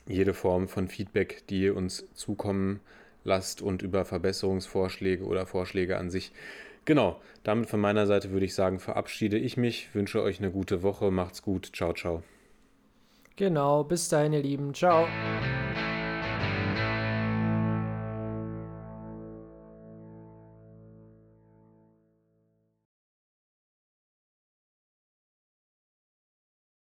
Speaker 3: jede Form von Feedback, die ihr uns zukommen lasst und über Verbesserungsvorschläge oder Vorschläge an sich. Genau, damit von meiner Seite würde ich sagen, verabschiede ich mich, wünsche euch eine gute Woche, macht's gut, ciao, ciao.
Speaker 4: Genau, bis dahin, ihr Lieben, ciao.